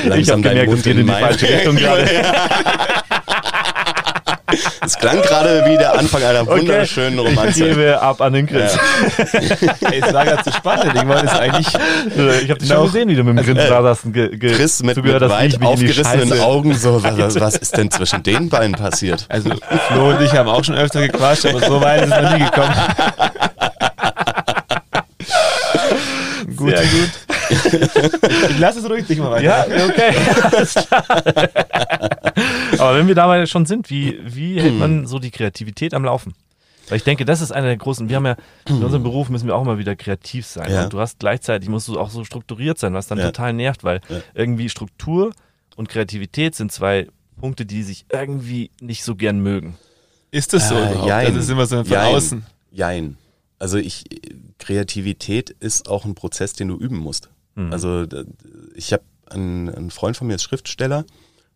langsam ich habe gemerkt, es geht in die falsche Richtung [laughs] gerade. [laughs] Es klang gerade wie der Anfang einer wunderschönen okay. Romanze. Ich gebe ab an den Chris. Ja. [laughs] Ey, es war gerade zu spannend. Ich wollte es eigentlich. Ich habe dich schon gesehen, wie du mit dem Chris da saßt. Ge, ge Chris mit, mit weit aufgerissenen Augen. So, was, [laughs] was, ist denn zwischen den beiden passiert? Also Flo und ich haben auch schon öfter gequatscht, aber so weit ist es noch nie gekommen. [laughs] gut. Sehr gut. ich lass es ruhig dich mal weiter. Ja, okay. Aber wenn wir dabei schon sind, wie, wie hält man so die Kreativität am Laufen? Weil ich denke, das ist einer der großen, wir haben ja, in unserem Beruf müssen wir auch immer wieder kreativ sein. Ja. Und du hast gleichzeitig, musst du auch so strukturiert sein, was dann ja. total nervt, weil ja. irgendwie Struktur und Kreativität sind zwei Punkte, die sich irgendwie nicht so gern mögen. Ist das so äh? Jein. Das ist immer so von jein. außen. Jein. Also ich, Kreativität ist auch ein Prozess, den du üben musst. Mhm. Also ich habe einen, einen Freund von mir ist Schriftsteller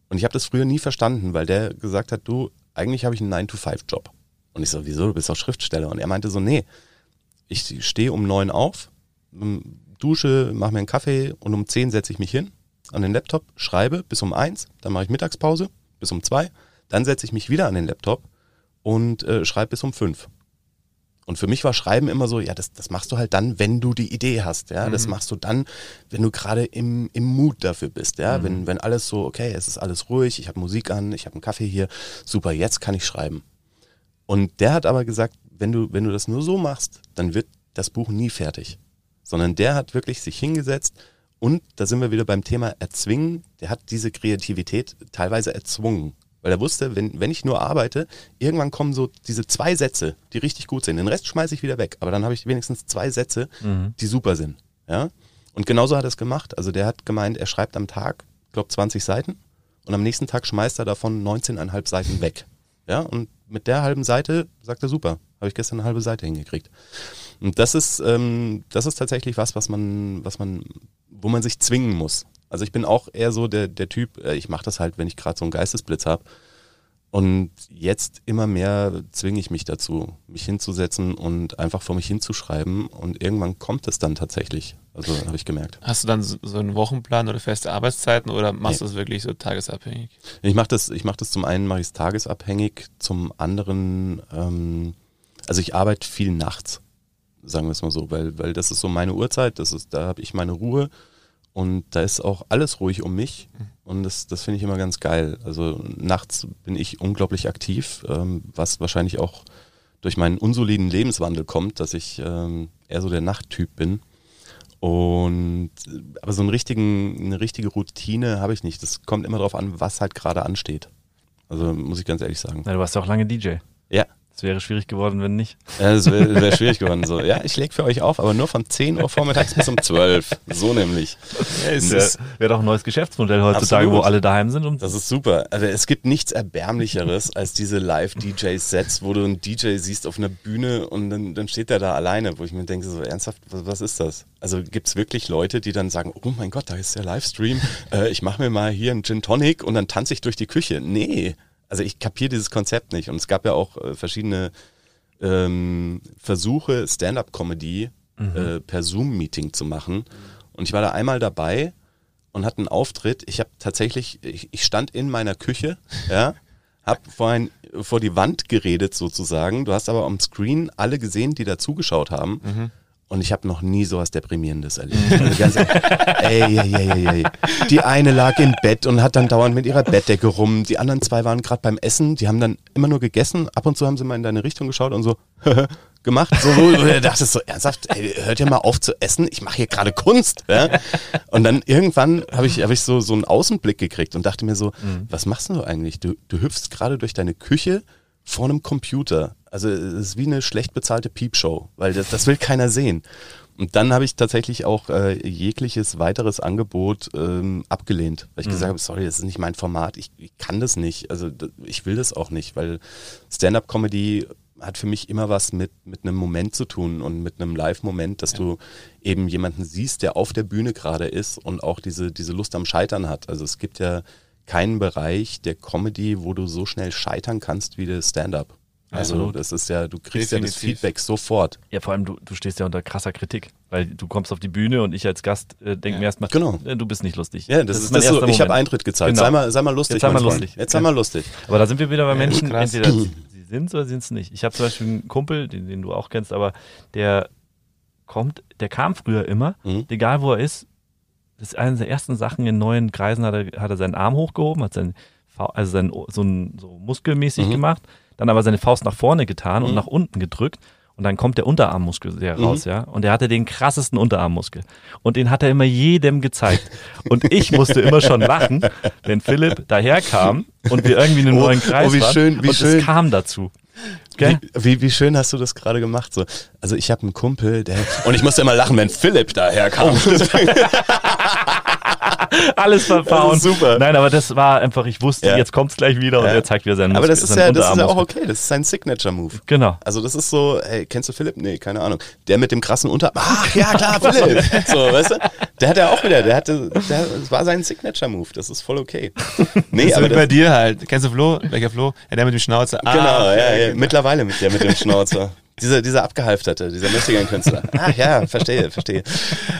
und ich habe das früher nie verstanden, weil der gesagt hat, du, eigentlich habe ich einen 9-to-5-Job. Und ich so, wieso, du bist doch Schriftsteller. Und er meinte so, nee, ich stehe um neun auf, dusche, mache mir einen Kaffee und um zehn setze ich mich hin an den Laptop, schreibe bis um eins, dann mache ich Mittagspause bis um zwei, dann setze ich mich wieder an den Laptop und äh, schreibe bis um fünf. Und für mich war Schreiben immer so, ja, das, das machst du halt dann, wenn du die Idee hast, ja. Mhm. Das machst du dann, wenn du gerade im, im Mut dafür bist, ja. Mhm. Wenn, wenn alles so, okay, es ist alles ruhig, ich habe Musik an, ich habe einen Kaffee hier, super, jetzt kann ich schreiben. Und der hat aber gesagt, wenn du, wenn du das nur so machst, dann wird das Buch nie fertig. Sondern der hat wirklich sich hingesetzt und da sind wir wieder beim Thema erzwingen. Der hat diese Kreativität teilweise erzwungen. Weil er wusste, wenn, wenn ich nur arbeite, irgendwann kommen so diese zwei Sätze, die richtig gut sind. Den Rest schmeiße ich wieder weg. Aber dann habe ich wenigstens zwei Sätze, mhm. die super sind. Ja? Und genauso hat er es gemacht. Also der hat gemeint, er schreibt am Tag, ich glaube, 20 Seiten und am nächsten Tag schmeißt er davon 19,5 Seiten weg. Ja, und mit der halben Seite sagt er super, habe ich gestern eine halbe Seite hingekriegt. Und das ist, ähm, das ist tatsächlich was, was man, was man, wo man sich zwingen muss. Also ich bin auch eher so der, der Typ, äh, ich mache das halt, wenn ich gerade so einen Geistesblitz habe. Und jetzt immer mehr zwinge ich mich dazu, mich hinzusetzen und einfach vor mich hinzuschreiben. Und irgendwann kommt es dann tatsächlich. Also habe ich gemerkt. Hast du dann so einen Wochenplan oder feste Arbeitszeiten oder machst du nee. das wirklich so tagesabhängig? Ich mache das, ich mache das zum einen mache ich es tagesabhängig, zum anderen, ähm, also ich arbeite viel nachts, sagen wir es mal so, weil, weil das ist so meine Uhrzeit, das ist, da habe ich meine Ruhe und da ist auch alles ruhig um mich. Und das, das finde ich immer ganz geil. Also nachts bin ich unglaublich aktiv, ähm, was wahrscheinlich auch durch meinen unsoliden Lebenswandel kommt, dass ich ähm, eher so der Nachttyp bin. Und aber so einen richtigen, eine richtige Routine habe ich nicht. Das kommt immer darauf an, was halt gerade ansteht. Also muss ich ganz ehrlich sagen. Ja, du warst ja auch lange DJ. Ja, es wäre schwierig geworden, wenn nicht. Ja, es wäre wär schwierig geworden. So. Ja, ich lege für euch auf, aber nur von 10 Uhr vormittags bis um 12. So nämlich. Ja, es wäre wär doch ein neues Geschäftsmodell heutzutage, Absolut. wo alle daheim sind. Um das ist super. Also es gibt nichts Erbärmlicheres als diese Live-DJ-Sets, wo du einen DJ siehst auf einer Bühne und dann, dann steht der da alleine, wo ich mir denke, so ernsthaft, was, was ist das? Also gibt es wirklich Leute, die dann sagen, oh mein Gott, da ist der Livestream, äh, ich mache mir mal hier einen Gin Tonic und dann tanze ich durch die Küche. Nee, also ich kapiere dieses Konzept nicht. Und es gab ja auch äh, verschiedene ähm, Versuche, Stand-up-Comedy mhm. äh, per Zoom-Meeting zu machen. Und ich war da einmal dabei und hatte einen Auftritt. Ich habe tatsächlich, ich, ich, stand in meiner Küche, [laughs] ja, habe vor, vor die Wand geredet sozusagen. Du hast aber am Screen alle gesehen, die da zugeschaut haben. Mhm. Und ich habe noch nie sowas Deprimierendes erlebt. Also ganze, ey, ey, ey, ey, Die eine lag im Bett und hat dann dauernd mit ihrer Bettdecke rum. Die anderen zwei waren gerade beim Essen. Die haben dann immer nur gegessen. Ab und zu haben sie mal in deine Richtung geschaut und so [laughs] gemacht. So, wo du dachtest so ernsthaft, ey, hört ihr mal auf zu essen? Ich mache hier gerade Kunst. Ja? Und dann irgendwann habe ich, hab ich so, so einen Außenblick gekriegt und dachte mir so, mhm. was machst du eigentlich? Du, du hüpfst gerade durch deine Küche vor einem Computer. Also es ist wie eine schlecht bezahlte Piepshow, weil das, das will keiner sehen. Und dann habe ich tatsächlich auch äh, jegliches weiteres Angebot ähm, abgelehnt, weil ich mhm. gesagt habe, sorry, das ist nicht mein Format, ich, ich kann das nicht, also ich will das auch nicht, weil Stand-up-Comedy hat für mich immer was mit, mit einem Moment zu tun und mit einem Live-Moment, dass ja. du eben jemanden siehst, der auf der Bühne gerade ist und auch diese, diese Lust am Scheitern hat. Also es gibt ja keinen Bereich der Comedy, wo du so schnell scheitern kannst wie der Stand-up. Also Absolut. das ist ja, du kriegst Definitiv. ja das Feedback sofort. Ja, vor allem du, du stehst ja unter krasser Kritik, weil du kommst auf die Bühne und ich als Gast äh, denke ja. mir erstmal, genau. Äh, du bist nicht lustig. Ja, das, das ist, das so, ich habe Eintritt gezahlt. Genau. Sei, mal, sei mal lustig. Jetzt sei mal lustig. Jetzt sei mal lustig. [laughs] Aber da sind wir wieder bei Menschen, ja, entweder sie [clears throat] sind oder sind es nicht. Ich habe zum Beispiel einen Kumpel, den, den, du auch kennst, aber der kommt, der kam früher immer, mhm. egal wo er ist, das ist eine der ersten Sachen in neuen Kreisen, hat er, hat er seinen Arm hochgehoben, hat seinen, also seinen, so, ein, so muskelmäßig mhm. gemacht dann aber seine Faust nach vorne getan und mhm. nach unten gedrückt und dann kommt der Unterarmmuskel sehr mhm. raus, mhm. ja. Und er hatte den krassesten Unterarmmuskel. Und den hat er immer jedem gezeigt. Und ich musste immer schon lachen, wenn Philipp daherkam und wir irgendwie einen oh, neuen Kreis oh, wie waren. Schön, wie und schön. es kam dazu. Wie, wie, wie, schön hast du das gerade gemacht? So. Also ich habe einen Kumpel, der und ich musste immer lachen, wenn Philipp daherkam. [laughs] [laughs] Alles verfahren. super. Nein, aber das war einfach, ich wusste, ja. jetzt kommt es gleich wieder und er zeigt wieder seinen Aber das ist, ja, das ist ja auch okay, das ist sein Signature-Move. Genau. Also das ist so, hey, kennst du Philipp? Nee, keine Ahnung. Der mit dem krassen Unter... Ach ja, klar, [laughs] Philipp. so, weißt du? Der hat ja auch wieder, der hatte, der, das war sein Signature-Move, das ist voll okay. [laughs] Nee, das aber das, bei dir halt. Kennst du Flo? Welcher Flo? Ja, der mit dem Schnauzer. Ah, genau, ja, ja, mittlerweile mit der mit dem Schnauzer. Dieser, dieser abgehalfterte, dieser Mexican-Künstler. Ach [laughs] ja, verstehe, verstehe.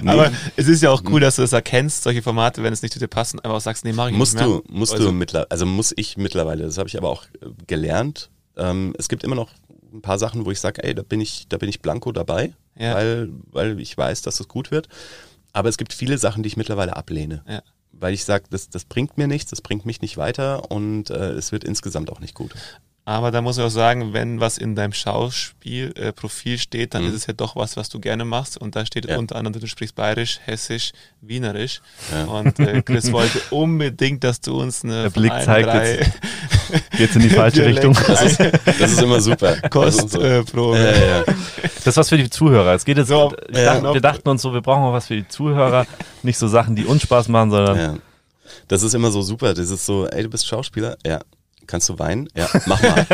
Nee. Aber es ist ja auch cool, dass du das erkennst, solche Formate, wenn es nicht zu dir passt, einfach auch sagst, nee, mach ich musst nicht mehr. Du, musst also, du mittlerweile, also muss ich mittlerweile, das habe ich aber auch äh, gelernt. Ähm, es gibt immer noch ein paar Sachen, wo ich sage, ey, da bin ich, da bin ich blanko dabei, ja. weil, weil ich weiß, dass es gut wird. Aber es gibt viele Sachen, die ich mittlerweile ablehne. Ja. Weil ich sage, das, das bringt mir nichts, das bringt mich nicht weiter und äh, es wird insgesamt auch nicht gut. Aber da muss ich auch sagen, wenn was in deinem Schauspielprofil äh, steht, dann mhm. ist es ja doch was, was du gerne machst. Und da steht ja. unter anderem, du sprichst bayerisch, hessisch, wienerisch. Ja. Und äh, Chris [laughs] wollte unbedingt, dass du uns eine Der Blick zeigt jetzt, [laughs] geht's in die falsche Richtung. [laughs] Das ist, das ist, immer super. Kostprobe. Äh, ja, ja. Das ist was für die Zuhörer. Es geht jetzt, so, dachte, wir dachten uns so, wir brauchen auch was für die Zuhörer. Nicht so Sachen, die uns Spaß machen, sondern... Das ist immer so super. Das ist so, ey, du bist Schauspieler? Ja kannst du weinen? Ja, mach mal.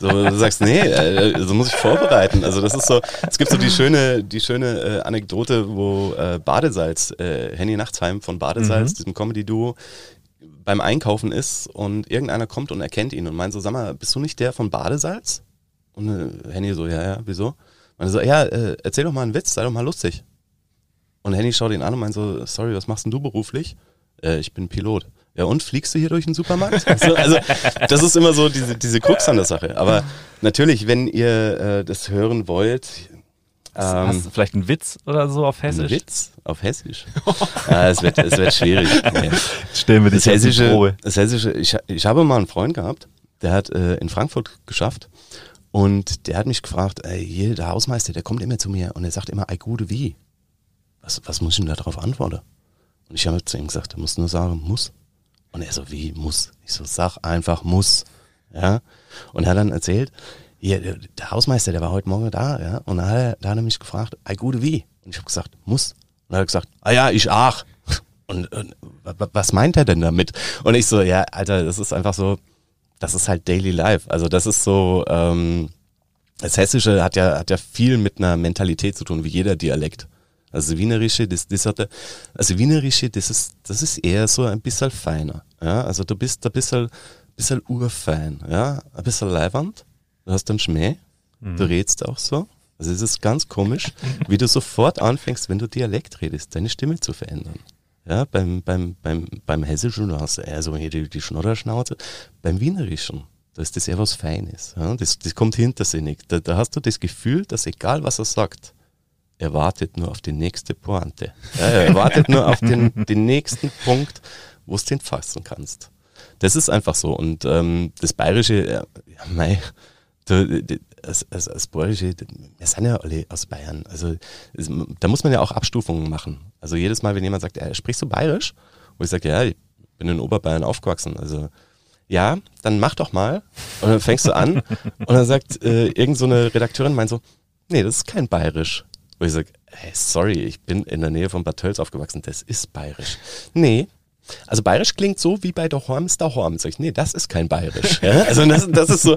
so, du sagst, nee, äh, so muss ich vorbereiten. Also das ist so, es gibt so die schöne, die schöne äh, Anekdote, wo äh, Badesalz, äh, Henny Nachtsheim von Badesalz, mhm. diesem Comedy-Duo, beim Einkaufen ist und irgendeiner kommt und erkennt ihn und meint so, sag mal, bist du nicht der von Badesalz? Und äh, Henny so, ja, ja, wieso? Und er so, ja, äh, erzähl doch mal einen Witz, sei doch mal lustig. Und Henny schaut ihn an und meint so, sorry, was machst denn du beruflich? Ich bin Pilot. Ja, und fliegst du hier durch den Supermarkt? also, also, das ist immer so diese, diese Krux an der Sache. Aber natürlich, wenn ihr äh, das hören wollt. Ähm, Hast du vielleicht einen Witz oder so auf Hessisch? Ein Witz auf Hessisch? [laughs] ja, es, wird, es wird schwierig. Nee. Stellen wir das Hessische, Probe. Das Hessische, ich, ich habe mal einen Freund gehabt, der hat äh, in Frankfurt geschafft. Und der hat mich gefragt, ey, hier, der Hausmeister, der kommt immer zu mir und er sagt immer, ei gute wie? Was, was muss ich denn da darauf antworten? Und ich habe zu ihm gesagt, er muss nur sagen, muss. Und er so, wie muss? Ich so, sag einfach muss. Ja. Und er hat dann erzählt, hier, der Hausmeister, der war heute Morgen da, ja. Und dann hat er, da hat er mich gefragt, ei gute wie? Und ich habe gesagt, muss. Und er hat gesagt, ah ja, ich auch. [laughs] Und, und was meint er denn damit? Und ich so, ja, Alter, das ist einfach so, das ist halt Daily Life. Also das ist so, ähm, das Hessische hat ja, hat ja viel mit einer Mentalität zu tun, wie jeder Dialekt. Also Wienerische, das, das hat, also Wienerische, das ist, das ist eher so ein bisschen feiner. Ja, also du bist ein bisschen, bisschen urfein, ja, ein bisschen leiwand. Du hast einen Schmäh, mhm. du redest auch so. Also es ist ganz komisch, wie du sofort anfängst, wenn du Dialekt redest, deine Stimme zu verändern. Ja, beim, beim, beim, beim Hessischen, du hast eher so die, die Schnorrerschnauze. Beim Wienerischen, da ist das eher was Feines. Ja? Das, das kommt hintersinnig. Da, da hast du das Gefühl, dass egal was er sagt, er wartet nur auf die nächste Pointe. Ja, er wartet nur auf den, [laughs] den nächsten Punkt, wo du den fassen kannst. Das ist einfach so. Und ähm, das Bayerische, ja, mei, du, das, das, das Bayerische, wir sind ja alle aus Bayern. Also es, da muss man ja auch Abstufungen machen. Also jedes Mal, wenn jemand sagt, äh, sprichst du Bayerisch? Wo ich sage, ja, ich bin in Oberbayern aufgewachsen. Also ja, dann mach doch mal. Und dann fängst du an [laughs] und dann sagt äh, irgend so eine Redakteurin, meint so, nee, das ist kein Bayerisch. Wo ich sage, hey, sorry, ich bin in der Nähe von Bad Tölz aufgewachsen, das ist bayerisch. Nee, also bayerisch klingt so wie bei der Horms der Horms. Sag ich, nee, das ist kein bayerisch. Ja? Also das, das ist so,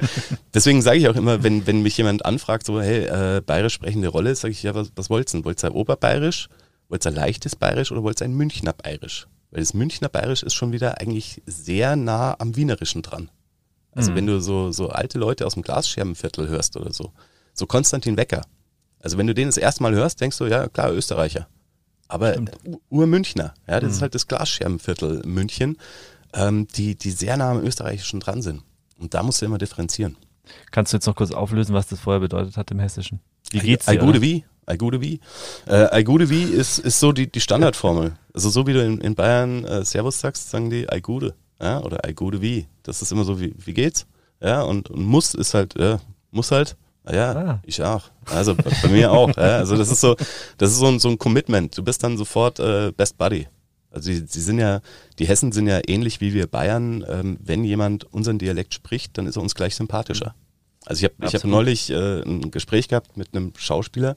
deswegen sage ich auch immer, wenn, wenn mich jemand anfragt, so, hey, äh, bayerisch sprechende Rolle, sage ich, ja, was, was wollt's denn? Wollt's ein Oberbayerisch? Wollt's ein leichtes Bayerisch oder wollt's ein Münchner Bayerisch? Weil das Münchner Bayerisch ist schon wieder eigentlich sehr nah am Wienerischen dran. Also mhm. wenn du so, so alte Leute aus dem Glasscherbenviertel hörst oder so, so Konstantin Wecker. Also wenn du den das erste Mal hörst, denkst du, ja klar, Österreicher. Aber Ur-Münchner, ja, das mhm. ist halt das Glasscherbenviertel München, ähm, die, die sehr nah am Österreichischen dran sind. Und da musst du immer differenzieren. Kannst du jetzt noch kurz auflösen, was das vorher bedeutet hat im Hessischen? Wie geht's dir? Gute wie? I gute wie? Äh, I gute wie ist, ist so die, die Standardformel. Also so wie du in, in Bayern äh, Servus sagst, sagen die I gute. Ja, oder I gute wie. Das ist immer so, wie, wie geht's? Ja, und, und muss ist halt, ja, muss halt. Ja, ah. ich auch. Also bei, bei mir auch. Ja. Also das ist so, das ist so ein, so ein Commitment. Du bist dann sofort äh, Best Buddy. Also sie, sie sind ja, die Hessen sind ja ähnlich wie wir Bayern. Ähm, wenn jemand unseren Dialekt spricht, dann ist er uns gleich sympathischer. Also ich habe ich hab neulich äh, ein Gespräch gehabt mit einem Schauspieler,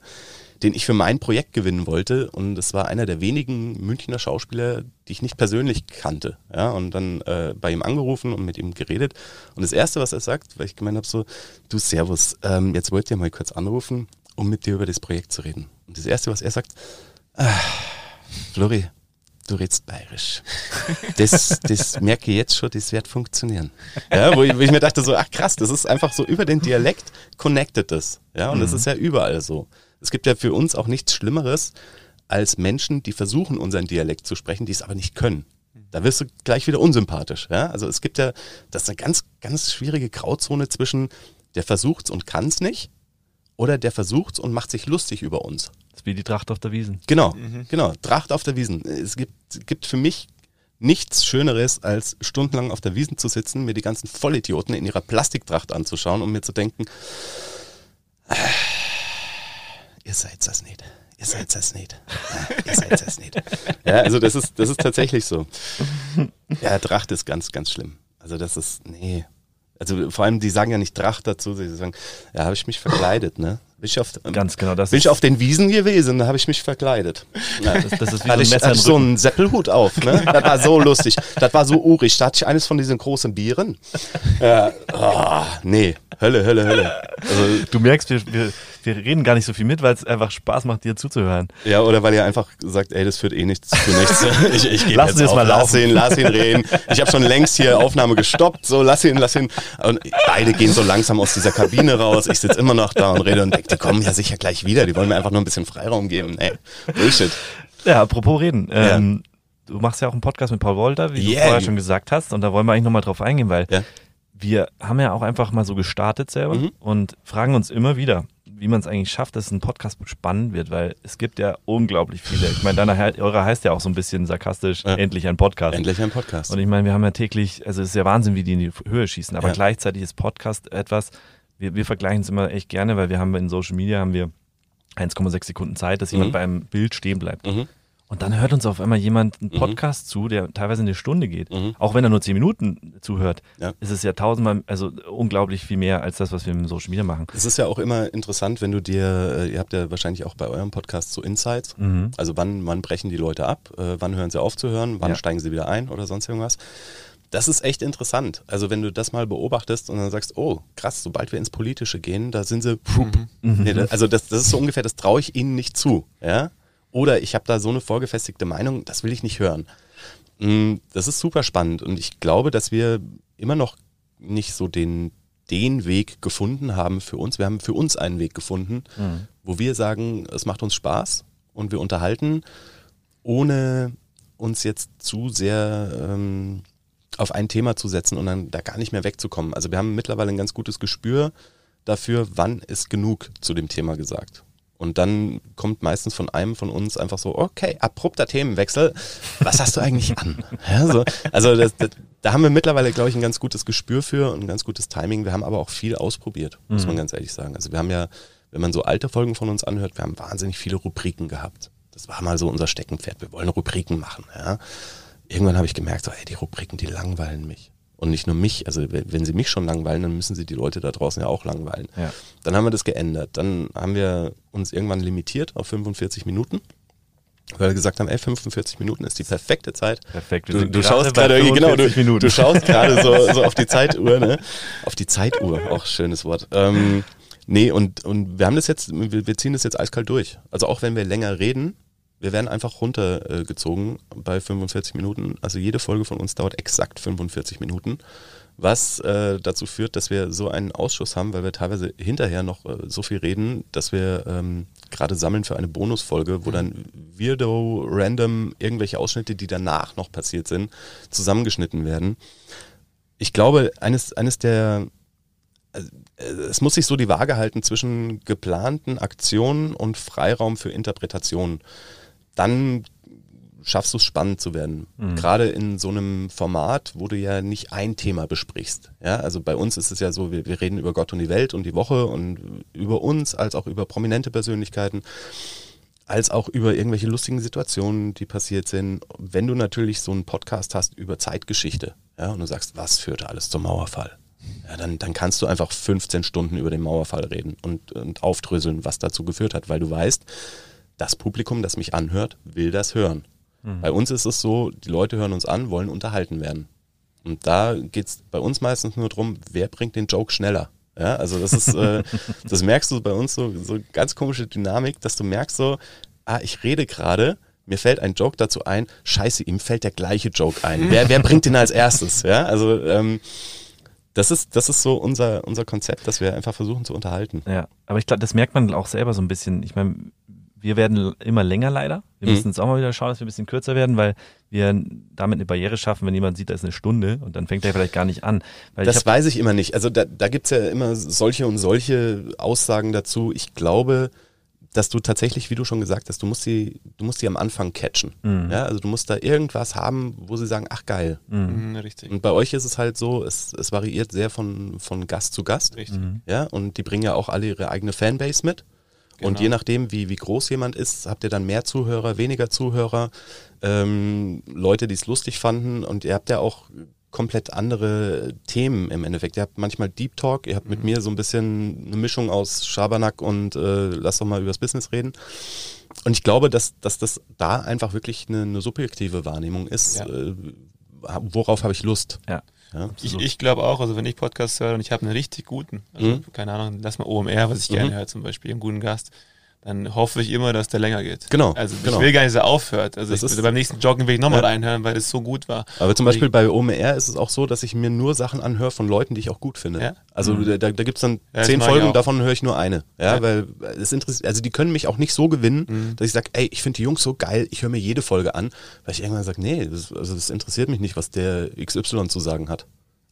den ich für mein Projekt gewinnen wollte. Und es war einer der wenigen Münchner Schauspieler, die ich nicht persönlich kannte. Ja, und dann äh, bei ihm angerufen und mit ihm geredet. Und das Erste, was er sagt, weil ich gemeint habe, so, du Servus, ähm, jetzt wollt ihr mal kurz anrufen, um mit dir über das Projekt zu reden. Und das Erste, was er sagt, ah, Flori, du redest bayerisch. Das, das merke ich jetzt schon, das wird funktionieren. Ja, wo ich, wo ich, mir dachte so, ach krass, das ist einfach so über den Dialekt connected das. Ja, und mhm. das ist ja überall so. Es gibt ja für uns auch nichts Schlimmeres als Menschen, die versuchen, unseren Dialekt zu sprechen, die es aber nicht können. Da wirst du gleich wieder unsympathisch. Ja? Also es gibt ja, das ist eine ganz, ganz schwierige Grauzone zwischen der versucht's und kann's nicht oder der versucht's und macht sich lustig über uns. Das ist wie die Tracht auf der Wiesen. Genau, mhm. genau, Tracht auf der Wiesen. Es gibt, gibt für mich nichts Schöneres, als stundenlang auf der Wiesen zu sitzen, mir die ganzen Vollidioten in ihrer Plastiktracht anzuschauen und mir zu denken, äh, ihr seid das nicht. Ihr seid das nicht. Ja, ihr seid das nicht. Ja, also das ist, das ist tatsächlich so. Ja, Tracht ist ganz, ganz schlimm. Also das ist, nee. Also vor allem, die sagen ja nicht Tracht dazu, sie sagen, ja, habe ich mich verkleidet, ne? Bin ich auf, Ganz genau, das bin ich auf den Wiesen gewesen, da habe ich mich verkleidet. Ja, das, das ist wie so ein, Messer ich, so einen Seppelhut auf, ne? [laughs] Das war so lustig. Das war so urig. Da hatte ich eines von diesen großen Bieren. [laughs] Ja, oh, nee, Hölle, Hölle, Hölle. Also, du merkst, wir, wir, wir reden gar nicht so viel mit, weil es einfach Spaß macht, dir zuzuhören. Ja, oder weil ihr einfach sagt, ey, das führt eh nichts zu nichts. [laughs] Ich, ich lass jetzt, jetzt mal laufen. Lass ihn, lass ihn reden. Ich habe schon längst hier Aufnahme gestoppt. So, lass ihn, lass ihn. Und beide gehen so langsam aus dieser Kabine raus. Ich sitze immer noch da und rede und denke, die kommen ja sicher gleich wieder. Die wollen mir einfach nur ein bisschen Freiraum geben. Ey, Bullshit. Ja, apropos reden. Ähm, Du machst ja auch einen Podcast mit Paul Wolter, wie yeah. du vorher schon gesagt hast. Und da wollen wir eigentlich nochmal drauf eingehen, weil ja. wir haben ja auch einfach mal so gestartet selber mhm. und fragen uns immer wieder, wie man es eigentlich schafft, dass ein Podcast spannend wird, weil es gibt ja unglaublich viele. Ich meine, deiner, eure heißt ja auch so ein bisschen sarkastisch, ja. endlich ein Podcast. Endlich ein Podcast. Und ich meine, wir haben ja täglich, also es ist ja Wahnsinn, wie die in die Höhe schießen, aber ja. gleichzeitig ist Podcast etwas, wir, wir vergleichen es immer echt gerne, weil wir haben in Social Media haben wir 1,6 Sekunden Zeit, dass jemand mhm. beim Bild stehen bleibt. Mhm. Und dann hört uns auf einmal jemand einen mhm. Podcast mhm. zu, der teilweise eine Stunde geht. Mhm. Auch wenn er nur zehn Minuten zuhört, ja. ist es ja tausendmal, also unglaublich viel mehr als das, was wir im Social Media machen. Es ist ja auch immer interessant, wenn du dir, äh, ihr habt ja wahrscheinlich auch bei eurem Podcast so Insights. Mhm. Also wann, wann brechen die Leute ab, äh, wann hören sie auf zu hören, wann ja. steigen sie wieder ein oder sonst irgendwas. Das ist echt interessant. Also wenn du das mal beobachtest und dann sagst, oh krass, sobald wir ins Politische gehen, da sind sie, mhm. nee, also das, das ist so ungefähr, das traue ich ihnen nicht zu. Ja? Oder ich habe da so eine vorgefestigte Meinung, das will ich nicht hören. Mm, das ist super spannend und ich glaube, dass wir immer noch nicht so den, den Weg gefunden haben für uns. Wir haben für uns einen Weg gefunden, mhm. wo wir sagen, es macht uns Spaß und wir unterhalten, ohne uns jetzt zu sehr ähm, auf ein Thema zu setzen und dann da gar nicht mehr wegzukommen. Also wir haben mittlerweile ein ganz gutes Gespür dafür, wann ist genug zu dem Thema gesagt. Und dann kommt meistens von einem von uns einfach so, okay, abrupter Themenwechsel, was hast du eigentlich an? Ja, so. Also das, das, da haben wir mittlerweile, glaube ich, ein ganz gutes Gespür für und ein ganz gutes Timing. Wir haben aber auch viel ausprobiert, muss man mhm. ganz ehrlich sagen. Also wir haben ja, wenn man so alte Folgen von uns anhört, wir haben wahnsinnig viele Rubriken gehabt. Das war mal so unser Steckenpferd. Wir wollen Rubriken machen. Ja. Irgendwann habe ich gemerkt, so, ey, die Rubriken, die langweilen mich. Und nicht nur mich, also wenn sie mich schon langweilen, dann müssen sie die Leute da draußen ja auch langweilen. Ja. Dann haben wir das geändert. Dann haben wir uns irgendwann limitiert auf 45 Minuten. Weil wir gesagt haben, ey, 45 Minuten ist die perfekte Zeit. Perfekt. Du, du schaust gerade, genau, du, du, schaust gerade so, [laughs] so auf die Zeituhr, ne? Auf die Zeituhr, auch schönes Wort. Ähm, nee, und, und wir haben das jetzt, wir ziehen das jetzt eiskalt durch. Also auch wenn wir länger reden, wir werden einfach runtergezogen bei 45 Minuten. Also jede Folge von uns dauert exakt 45 Minuten, was äh, dazu führt, dass wir so einen Ausschuss haben, weil wir teilweise hinterher noch äh, so viel reden, dass wir ähm, gerade sammeln für eine Bonusfolge, wo dann weirdo, random irgendwelche Ausschnitte, die danach noch passiert sind, zusammengeschnitten werden. Ich glaube, eines, eines der äh, es muss sich so die Waage halten zwischen geplanten Aktionen und Freiraum für Interpretationen dann schaffst du es spannend zu werden. Mhm. Gerade in so einem Format, wo du ja nicht ein Thema besprichst. Ja, also bei uns ist es ja so, wir, wir reden über Gott und die Welt und die Woche und über uns, als auch über prominente Persönlichkeiten, als auch über irgendwelche lustigen Situationen, die passiert sind. Wenn du natürlich so einen Podcast hast über Zeitgeschichte, ja, und du sagst, was führte alles zum Mauerfall? Ja, dann, dann kannst du einfach 15 Stunden über den Mauerfall reden und, und aufdröseln, was dazu geführt hat, weil du weißt, das Publikum, das mich anhört, will das hören. Mhm. Bei uns ist es so, die Leute hören uns an, wollen unterhalten werden. Und da geht es bei uns meistens nur darum, wer bringt den Joke schneller. Ja, also das ist, äh, [laughs] das merkst du bei uns so, so ganz komische Dynamik, dass du merkst so, ah, ich rede gerade, mir fällt ein Joke dazu ein, scheiße, ihm fällt der gleiche Joke ein. Wer, wer bringt den als erstes? Ja, also ähm, das ist, das ist so unser, unser Konzept, dass wir einfach versuchen zu unterhalten. Ja, aber ich glaube, das merkt man auch selber so ein bisschen. Ich meine, wir werden immer länger leider. Wir mhm. müssen jetzt auch mal wieder schauen, dass wir ein bisschen kürzer werden, weil wir damit eine Barriere schaffen, wenn jemand sieht, da ist eine Stunde und dann fängt er vielleicht gar nicht an. das ich weiß ich immer nicht. Also da, da gibt es ja immer solche und solche Aussagen dazu. Ich glaube, dass du tatsächlich, wie du schon gesagt hast, du musst sie, du musst sie am Anfang catchen. Mhm. Ja, also du musst da irgendwas haben, wo sie sagen, ach geil. Mhm. mhm richtig. Und bei euch ist es halt so, es, es variiert sehr von, von Gast zu Gast. Richtig. Ja, und die bringen ja auch alle ihre eigene Fanbase mit. Genau. Und je nachdem, wie, wie groß jemand ist, habt ihr dann mehr Zuhörer, weniger Zuhörer, ähm, Leute, die es lustig fanden. Und ihr habt ja auch komplett andere Themen im Endeffekt. Ihr habt manchmal Deep Talk, ihr habt mhm. mit mir so ein bisschen eine Mischung aus Schabernack und äh, lass doch mal übers Business reden. Und ich glaube, dass, dass das da einfach wirklich eine, eine subjektive Wahrnehmung ist. Ja. Äh, worauf habe ich Lust? Ja. Ja, ich ich glaube auch, also wenn ich Podcasts höre und ich habe einen richtig guten, also mhm. keine Ahnung, lass mal OMR, was ich mhm. gerne höre zum Beispiel, einen guten Gast, dann hoffe ich immer, dass der länger geht. Genau. Also genau. ich will gar nicht, dass er aufhört. Also das ich, beim nächsten Joggen will ich nochmal ja. reinhören, weil es so gut war. Aber zum Beispiel bei OMR ist es auch so, dass ich mir nur Sachen anhöre von Leuten, die ich auch gut finde. Ja? Also mhm. da, da gibt es dann ja, zehn Folgen, davon höre ich nur eine. Ja, weil es interessiert, also die können mich auch nicht so gewinnen, mhm. dass ich sage, ey, ich finde die Jungs so geil, ich höre mir jede Folge an, weil ich irgendwann sage, nee, das, also das interessiert mich nicht, was der XY zu sagen hat.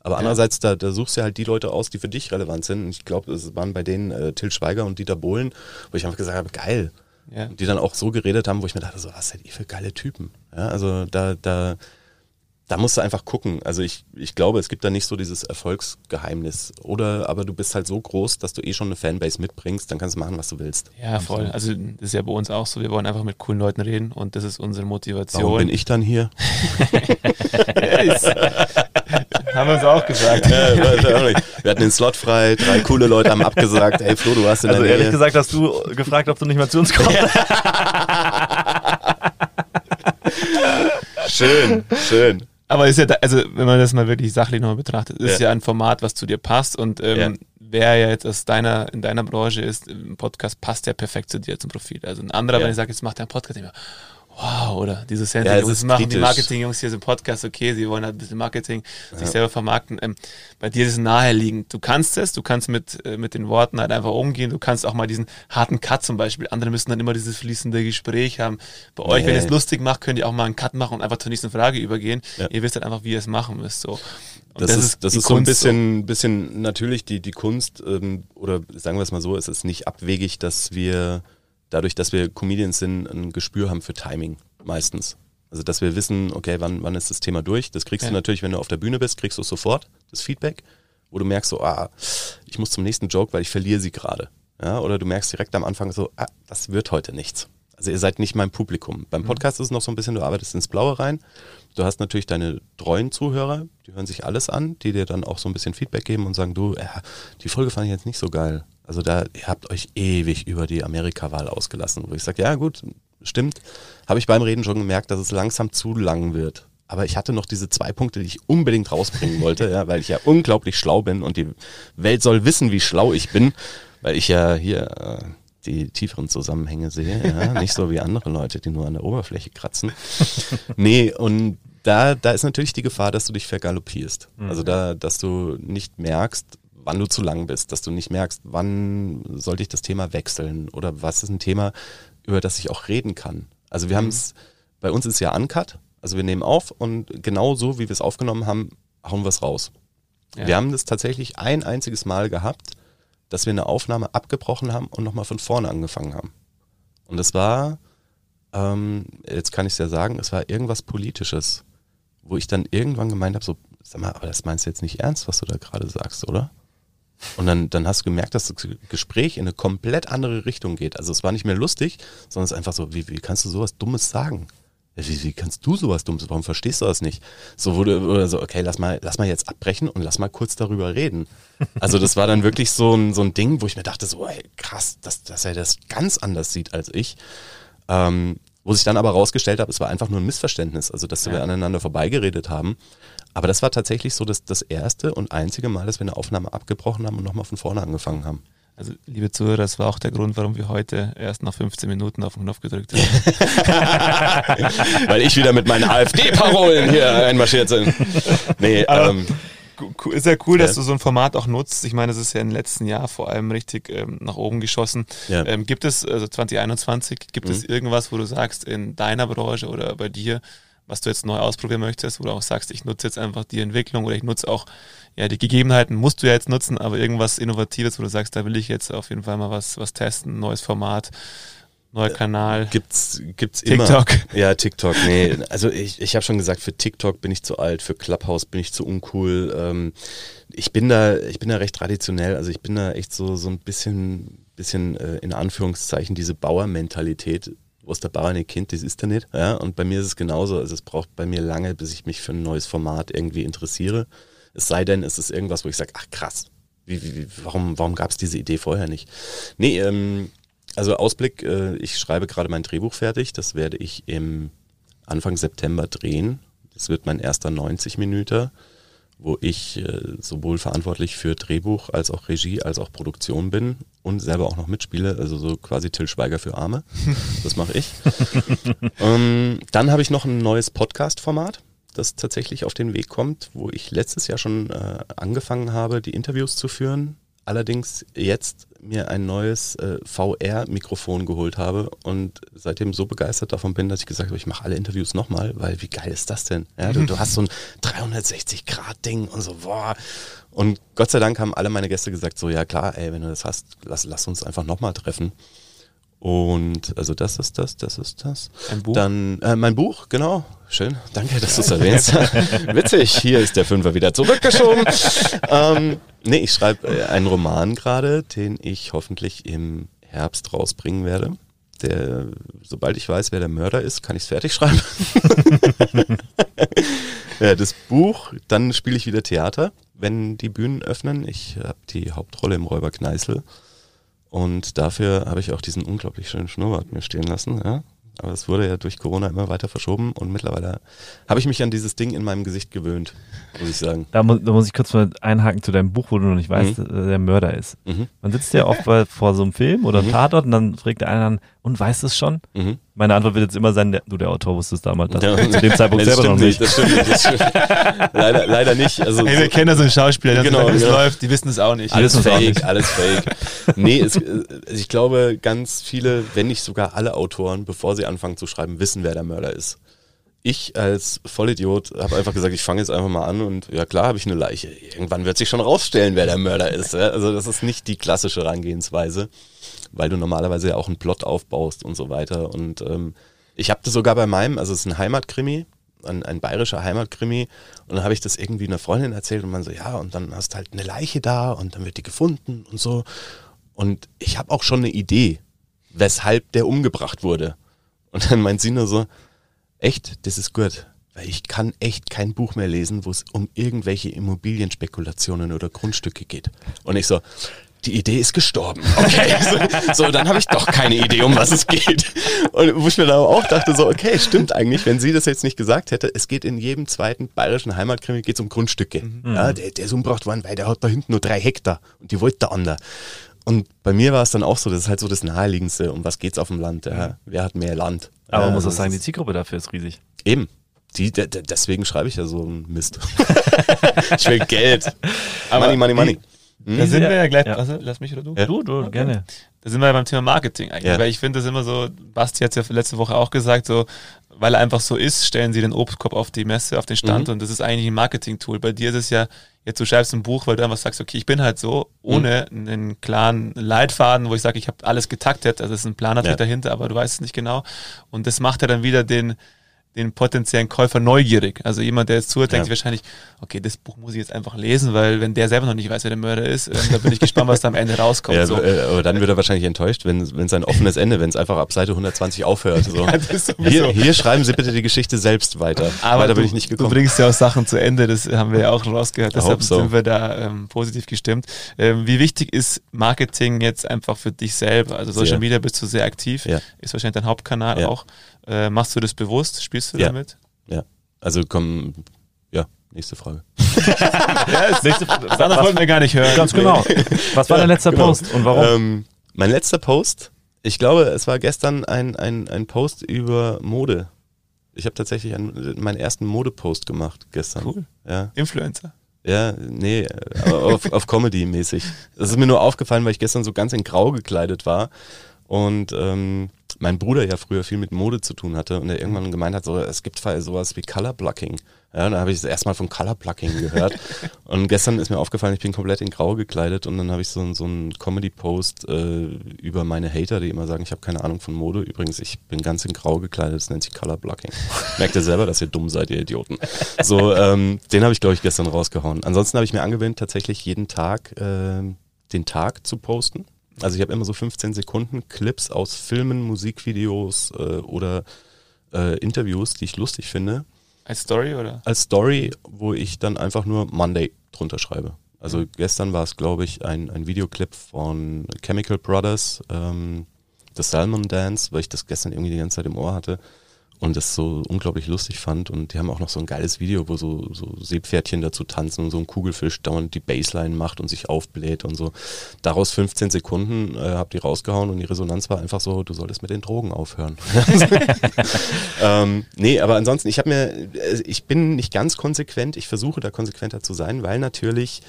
Aber ja. andererseits, da, da suchst du halt die Leute aus, die für dich relevant sind. Und ich glaube, es waren bei denen äh, Till Schweiger und Dieter Bohlen, wo ich einfach gesagt habe, geil. Ja. Die dann auch so geredet haben, wo ich mir dachte, so, was seid ihr für geile Typen? Ja, also da, da, da musst du einfach gucken. Also ich, ich glaube, es gibt da nicht so dieses Erfolgsgeheimnis. Oder aber du bist halt so groß, dass du eh schon eine Fanbase mitbringst, dann kannst du machen, was du willst. Ja, voll. Also das ist ja bei uns auch so. Wir wollen einfach mit coolen Leuten reden und das ist unsere Motivation. Warum bin ich dann hier? [laughs] [laughs] haben wir uns auch gesagt. Ja, wir hatten den Slot frei, drei coole Leute haben abgesagt. Ey Flo, du hast in Also ehrlich Nähe. gesagt hast du gefragt, ob du nicht mal zu uns kommst. schön, schön. Aber ist ja, da, also wenn man das mal wirklich sachlich nochmal betrachtet, ist ja. ja ein Format, was zu dir passt und ähm, ja. wer ja jetzt aus deiner, in deiner Branche ist, im Podcast passt ja perfekt zu dir zum Profil. Also ein anderer, ja. wenn ich sage, jetzt macht er einen Podcast, ich wow, oder diese Sensing, ja, das machen kritisch. die Marketing-Jungs hier so Podcast, okay, sie wollen halt ein bisschen Marketing, ja. sich selber vermarkten. Ähm, bei dir ist es naheliegend. Du kannst es, du kannst mit, äh, mit den Worten halt einfach umgehen, du kannst auch mal diesen harten Cut zum Beispiel. Andere müssen dann immer dieses fließende Gespräch haben. Bei euch, wenn ihr es lustig macht, könnt ihr auch mal einen Cut machen und einfach zur nächsten Frage übergehen. Ja. Ihr wisst halt einfach, wie ihr es machen müsst. So. Das, das, ist, das ist so ein bisschen, so. bisschen natürlich die, die Kunst, ähm, oder sagen wir es mal so, es ist nicht abwegig, dass wir dadurch, dass wir Comedians sind, ein Gespür haben für Timing meistens. Also dass wir wissen, okay, wann, wann ist das Thema durch. Das kriegst ja. du natürlich, wenn du auf der Bühne bist, kriegst du sofort das Feedback, wo du merkst so, ah, ich muss zum nächsten Joke, weil ich verliere sie gerade. Ja, oder du merkst direkt am Anfang so, ah, das wird heute nichts. Also ihr seid nicht mein Publikum. Beim mhm. Podcast ist es noch so ein bisschen, du arbeitest ins Blaue rein. Du hast natürlich deine treuen Zuhörer, die hören sich alles an, die dir dann auch so ein bisschen Feedback geben und sagen, du, ja, die Folge fand ich jetzt nicht so geil. Also da, ihr habt euch ewig über die Amerika-Wahl ausgelassen. Wo ich sage, ja gut, stimmt. Habe ich beim Reden schon gemerkt, dass es langsam zu lang wird. Aber ich hatte noch diese zwei Punkte, die ich unbedingt rausbringen wollte, ja, weil ich ja unglaublich schlau bin und die Welt soll wissen, wie schlau ich bin, weil ich ja hier äh, die tieferen Zusammenhänge sehe, ja, nicht so wie andere Leute, die nur an der Oberfläche kratzen. [laughs] Nee, und da, da ist natürlich die Gefahr, dass du dich vergaloppierst. Mhm. Also da, dass du nicht merkst, wann du zu lang bist, dass du nicht merkst, wann sollte ich das Thema wechseln oder was ist ein Thema, über das ich auch reden kann. Also wir mhm. haben es, bei uns ist ja Uncut, also wir nehmen auf und genau so, wie wir es aufgenommen haben, hauen wir es raus. Ja. Wir haben das tatsächlich ein einziges Mal gehabt, dass wir eine Aufnahme abgebrochen haben und nochmal von vorne angefangen haben. Und es war, ähm, jetzt kann ich es ja sagen, es war irgendwas Politisches, wo ich dann irgendwann gemeint habe, so, sag mal, aber das meinst du jetzt nicht ernst, was du da gerade sagst, oder? Und dann, dann hast du gemerkt, dass das Gespräch in eine komplett andere Richtung geht. Also es war nicht mehr lustig, sondern es ist einfach so, wie, wie kannst du sowas Dummes sagen? Wie, wie kannst du sowas Dummes? Warum verstehst du das nicht? So wurde oder so, okay, lass mal, lass mal jetzt abbrechen und lass mal kurz darüber reden. [laughs] Also das war dann wirklich so ein, so ein Ding, wo ich mir dachte, so, ey, krass, dass, dass er das ganz anders sieht als ich. Ähm, wo sich dann aber rausgestellt habe, es war einfach nur ein Missverständnis, also dass ja. wir aneinander vorbeigeredet haben. Aber das war tatsächlich so das, das erste und einzige Mal, dass wir eine Aufnahme abgebrochen haben und nochmal von vorne angefangen haben. Also, liebe Zuhörer, das war auch der Grund, warum wir heute erst nach 15 Minuten auf den Knopf gedrückt haben. [laughs] [laughs] Weil ich wieder mit meinen AfD-Parolen hier einmarschiert bin. Nee, ähm, ist ja cool, dass du so ein Format auch nutzt. Ich meine, es ist ja im letzten Jahr vor allem richtig ähm, nach oben geschossen. Ja. Ähm, gibt es, also 2021, gibt mhm. es irgendwas, wo du sagst, in deiner Branche oder bei dir, was du jetzt neu ausprobieren möchtest, wo du auch sagst, ich nutze jetzt einfach die Entwicklung oder ich nutze auch ja, die Gegebenheiten musst du ja jetzt nutzen, aber irgendwas Innovatives, wo du sagst, da will ich jetzt auf jeden Fall mal was, was testen, neues Format, neuer Kanal. Gibt's, gibt's TikTok. immer. Ja, TikTok, nee. Also ich, ich habe schon gesagt, für TikTok bin ich zu alt, für Clubhouse bin ich zu uncool. Ähm, ich bin da, ich bin da recht traditionell, also ich bin da echt so, so ein bisschen, bisschen äh, in Anführungszeichen diese Bauermentalität was der Bauer nicht kennt, das ist er nicht. Ja, und bei mir ist es genauso. Also es braucht bei mir lange, bis ich mich für ein neues Format irgendwie interessiere. Es sei denn, es ist irgendwas, wo ich sage, ach krass, wie, wie, warum, warum gab es diese Idee vorher nicht? Nee, ähm, also Ausblick, äh, ich schreibe gerade mein Drehbuch fertig. Das werde ich im Anfang September drehen. Das wird mein erster 90 Minuten, wo ich äh, sowohl verantwortlich für Drehbuch als auch Regie als auch Produktion bin und selber auch noch mitspiele. Also so quasi Till Schweiger für Arme. [laughs] Das mache ich. ähm, dann habe ich noch ein neues Podcast-Format das tatsächlich auf den Weg kommt, wo ich letztes Jahr schon äh, angefangen habe, die Interviews zu führen. Allerdings jetzt mir ein neues äh, VR-Mikrofon geholt habe und seitdem so begeistert davon bin, dass ich gesagt habe, ich mache alle Interviews nochmal, weil wie geil ist das denn? Ja, du, du hast so ein 360-Grad-Ding und so, boah. Und Gott sei Dank haben alle meine Gäste gesagt, so ja klar, ey, wenn du das hast, lass, lass uns einfach nochmal treffen. Und also das ist das, das ist das. Ein Buch? Dann äh, mein Buch, genau. Schön, danke, dass du es [laughs] erwähnst. [laughs] Witzig, hier ist der Fünfer wieder zurückgeschoben. [laughs] ähm, nee, ich schreibe äh, einen Roman gerade, den ich hoffentlich im Herbst rausbringen werde. Der, sobald ich weiß, wer der Mörder ist, kann ich es fertig schreiben. [laughs] ja, das Buch, dann spiele ich wieder Theater, wenn die Bühnen öffnen. Ich habe die Hauptrolle im Räuber Kneißl. Und dafür habe ich auch diesen unglaublich schönen Schnurrbart mir stehen lassen. Ja? Aber es wurde ja durch Corona immer weiter verschoben und mittlerweile habe ich mich an dieses Ding in meinem Gesicht gewöhnt, muss ich sagen. Da, mu da muss ich kurz mal einhaken zu deinem Buch, wo du noch nicht weißt, mhm. der Mörder ist. Mhm. Man sitzt ja oft vor so einem Film oder mhm. Tatort und dann fragt der eine an, und weißt es schon? Mhm. Meine Antwort wird jetzt immer sein, du, der Autor wusstest damals das. Ja. [laughs] Zu dem Zeitpunkt selber noch nicht. Das stimmt nicht, das stimmt leider, leider nicht. Also, hey, wir kennen ja so einen Schauspieler, der genau, es genau. läuft, die wissen es auch nicht. Alles fake, alles fake. nee, es, äh, ich glaube, ganz viele, wenn nicht sogar alle Autoren, bevor sie anfangen zu schreiben, wissen, wer der Mörder ist ich als Vollidiot habe einfach gesagt, ich fange jetzt einfach mal an und ja klar habe ich eine Leiche. Irgendwann wird sich schon rausstellen, wer der Mörder ist. Also das ist nicht die klassische Herangehensweise weil du normalerweise ja auch einen Plot aufbaust und so weiter. Und ähm, ich habe das sogar bei meinem, also es ist ein Heimatkrimi, ein, ein bayerischer Heimatkrimi. Und dann habe ich das irgendwie einer Freundin erzählt und man so, ja, und dann hast du halt eine Leiche da und dann wird die gefunden und so. Und ich habe auch schon eine Idee, weshalb der umgebracht wurde. Und dann meint sie nur so, echt, das ist gut. Weil ich kann echt kein Buch mehr lesen, wo es um irgendwelche Immobilienspekulationen oder Grundstücke geht. Und ich so, die Idee ist gestorben. Okay, so, [laughs] so dann habe ich doch keine Idee, um was es geht. Und wo ich mir da auch dachte, so, okay, stimmt eigentlich, wenn sie das jetzt nicht gesagt hätte, es geht in jedem zweiten bayerischen Heimatkrimi geht's um Grundstücke. Mhm. Ja, der, der ist umgebracht worden, weil der hat da hinten nur drei Hektar und die wollte da andere. Und bei mir war es dann auch so, das ist halt so das Naheliegendste, um was geht's auf dem Land. Ja, mhm. wer hat mehr Land? Aber man muss auch sagen, die Zielgruppe dafür ist riesig. Eben. Die, deswegen schreibe ich ja so einen Mist. [laughs] ich will Geld. Aber money, money, money. Da sind wir ja gleich. Ja. Also, lass mich oder du? Ja. Du, du, okay. gerne. Da sind wir ja beim Thema Marketing eigentlich. Ja. Weil ich finde das immer so, Basti hat es ja letzte Woche auch gesagt, so, weil er einfach so ist, stellen sie den Obstkorb auf die Messe, auf den Stand mhm. und das ist eigentlich ein Marketing-Tool. Bei dir ist es ja, jetzt du schreibst ein Buch, weil du einfach sagst, okay, ich bin halt so, ohne mhm. einen klaren Leitfaden, wo ich sage, ich habe alles getaktet, also es ist ein Plan ja. dahinter, aber du weißt es nicht genau. Und das macht ja dann wieder den, den potenziellen Käufer neugierig. Also jemand, der jetzt zuhört, denkt ja. sich wahrscheinlich, okay, das Buch muss ich jetzt einfach lesen, weil wenn der selber noch nicht weiß, wer der Mörder ist, äh, da bin ich gespannt, was da am Ende rauskommt. Ja, so. Äh, aber dann wird er wahrscheinlich enttäuscht, wenn es ein offenes Ende, wenn es einfach ab Seite 120 aufhört. So. [laughs] Ja, hier, hier, schreiben Sie bitte die Geschichte selbst weiter. Aber weiter bin ich nicht gekommen. Du bringst ja auch Sachen zu Ende, das haben wir ja auch schon rausgehört, deshalb so. sind wir da ähm, positiv gestimmt. Ähm, wie wichtig ist Marketing jetzt einfach für dich selber? Also Social. Media bist du sehr aktiv, ja. ist wahrscheinlich dein Hauptkanal auch. Äh, machst du das bewusst? Spielst du damit? Ja, also komm, ja, nächste Frage. [laughs] ja, das nächste, das wollten wir gar nicht hören. Ganz genau. [laughs] Was war ja, dein letzter genau. Post und warum? Ähm, mein letzter Post, ich glaube, es war gestern ein, ein, ein Post über Mode. Ich habe tatsächlich einen, meinen ersten Modepost gemacht gestern. Cool. Ja. Influencer. Ja, nee, auf, auf Comedy-mäßig. Das ist mir nur aufgefallen, weil ich gestern so ganz in Grau gekleidet war und ähm, mein Bruder ja früher viel mit Mode zu tun hatte und er irgendwann gemeint hat, so, es gibt sowas wie Color Blocking. Ja, da habe ich das erstmal von Color Blocking gehört. [laughs] und gestern ist mir aufgefallen, ich bin komplett in Grau gekleidet und dann habe ich so, so einen Comedy-Post äh, über meine Hater, die immer sagen, ich habe keine Ahnung von Mode. Übrigens, ich bin ganz in Grau gekleidet, das nennt sich Color Blocking. [laughs] Merkt ihr selber, dass ihr dumm seid, ihr Idioten. So, ähm, den habe ich, glaube ich, gestern rausgehauen. Ansonsten habe ich mir angewöhnt, tatsächlich jeden Tag äh, den Tag zu posten. Also ich habe immer so 15 Sekunden Clips aus Filmen, Musikvideos äh, oder äh, Interviews, die ich lustig finde. Als Story oder? Als Story, wo ich dann einfach nur Monday drunter schreibe. Also mhm. gestern war es, glaube ich, ein, ein Videoclip von Chemical Brothers, ähm, The Salmon Dance, weil ich das gestern irgendwie die ganze Zeit im Ohr hatte und das so unglaublich lustig fand. Und die haben auch noch so ein geiles Video, wo so, so Seepferdchen dazu tanzen und so ein Kugelfisch dauernd die Baseline macht und sich aufbläht und so. Daraus 15 Sekunden äh, hab die rausgehauen und die Resonanz war einfach so, du solltest mit den Drogen aufhören. [laughs] ähm, nee, aber ansonsten, ich habe mir, äh, ich bin nicht ganz konsequent, ich versuche da konsequenter zu sein, weil natürlich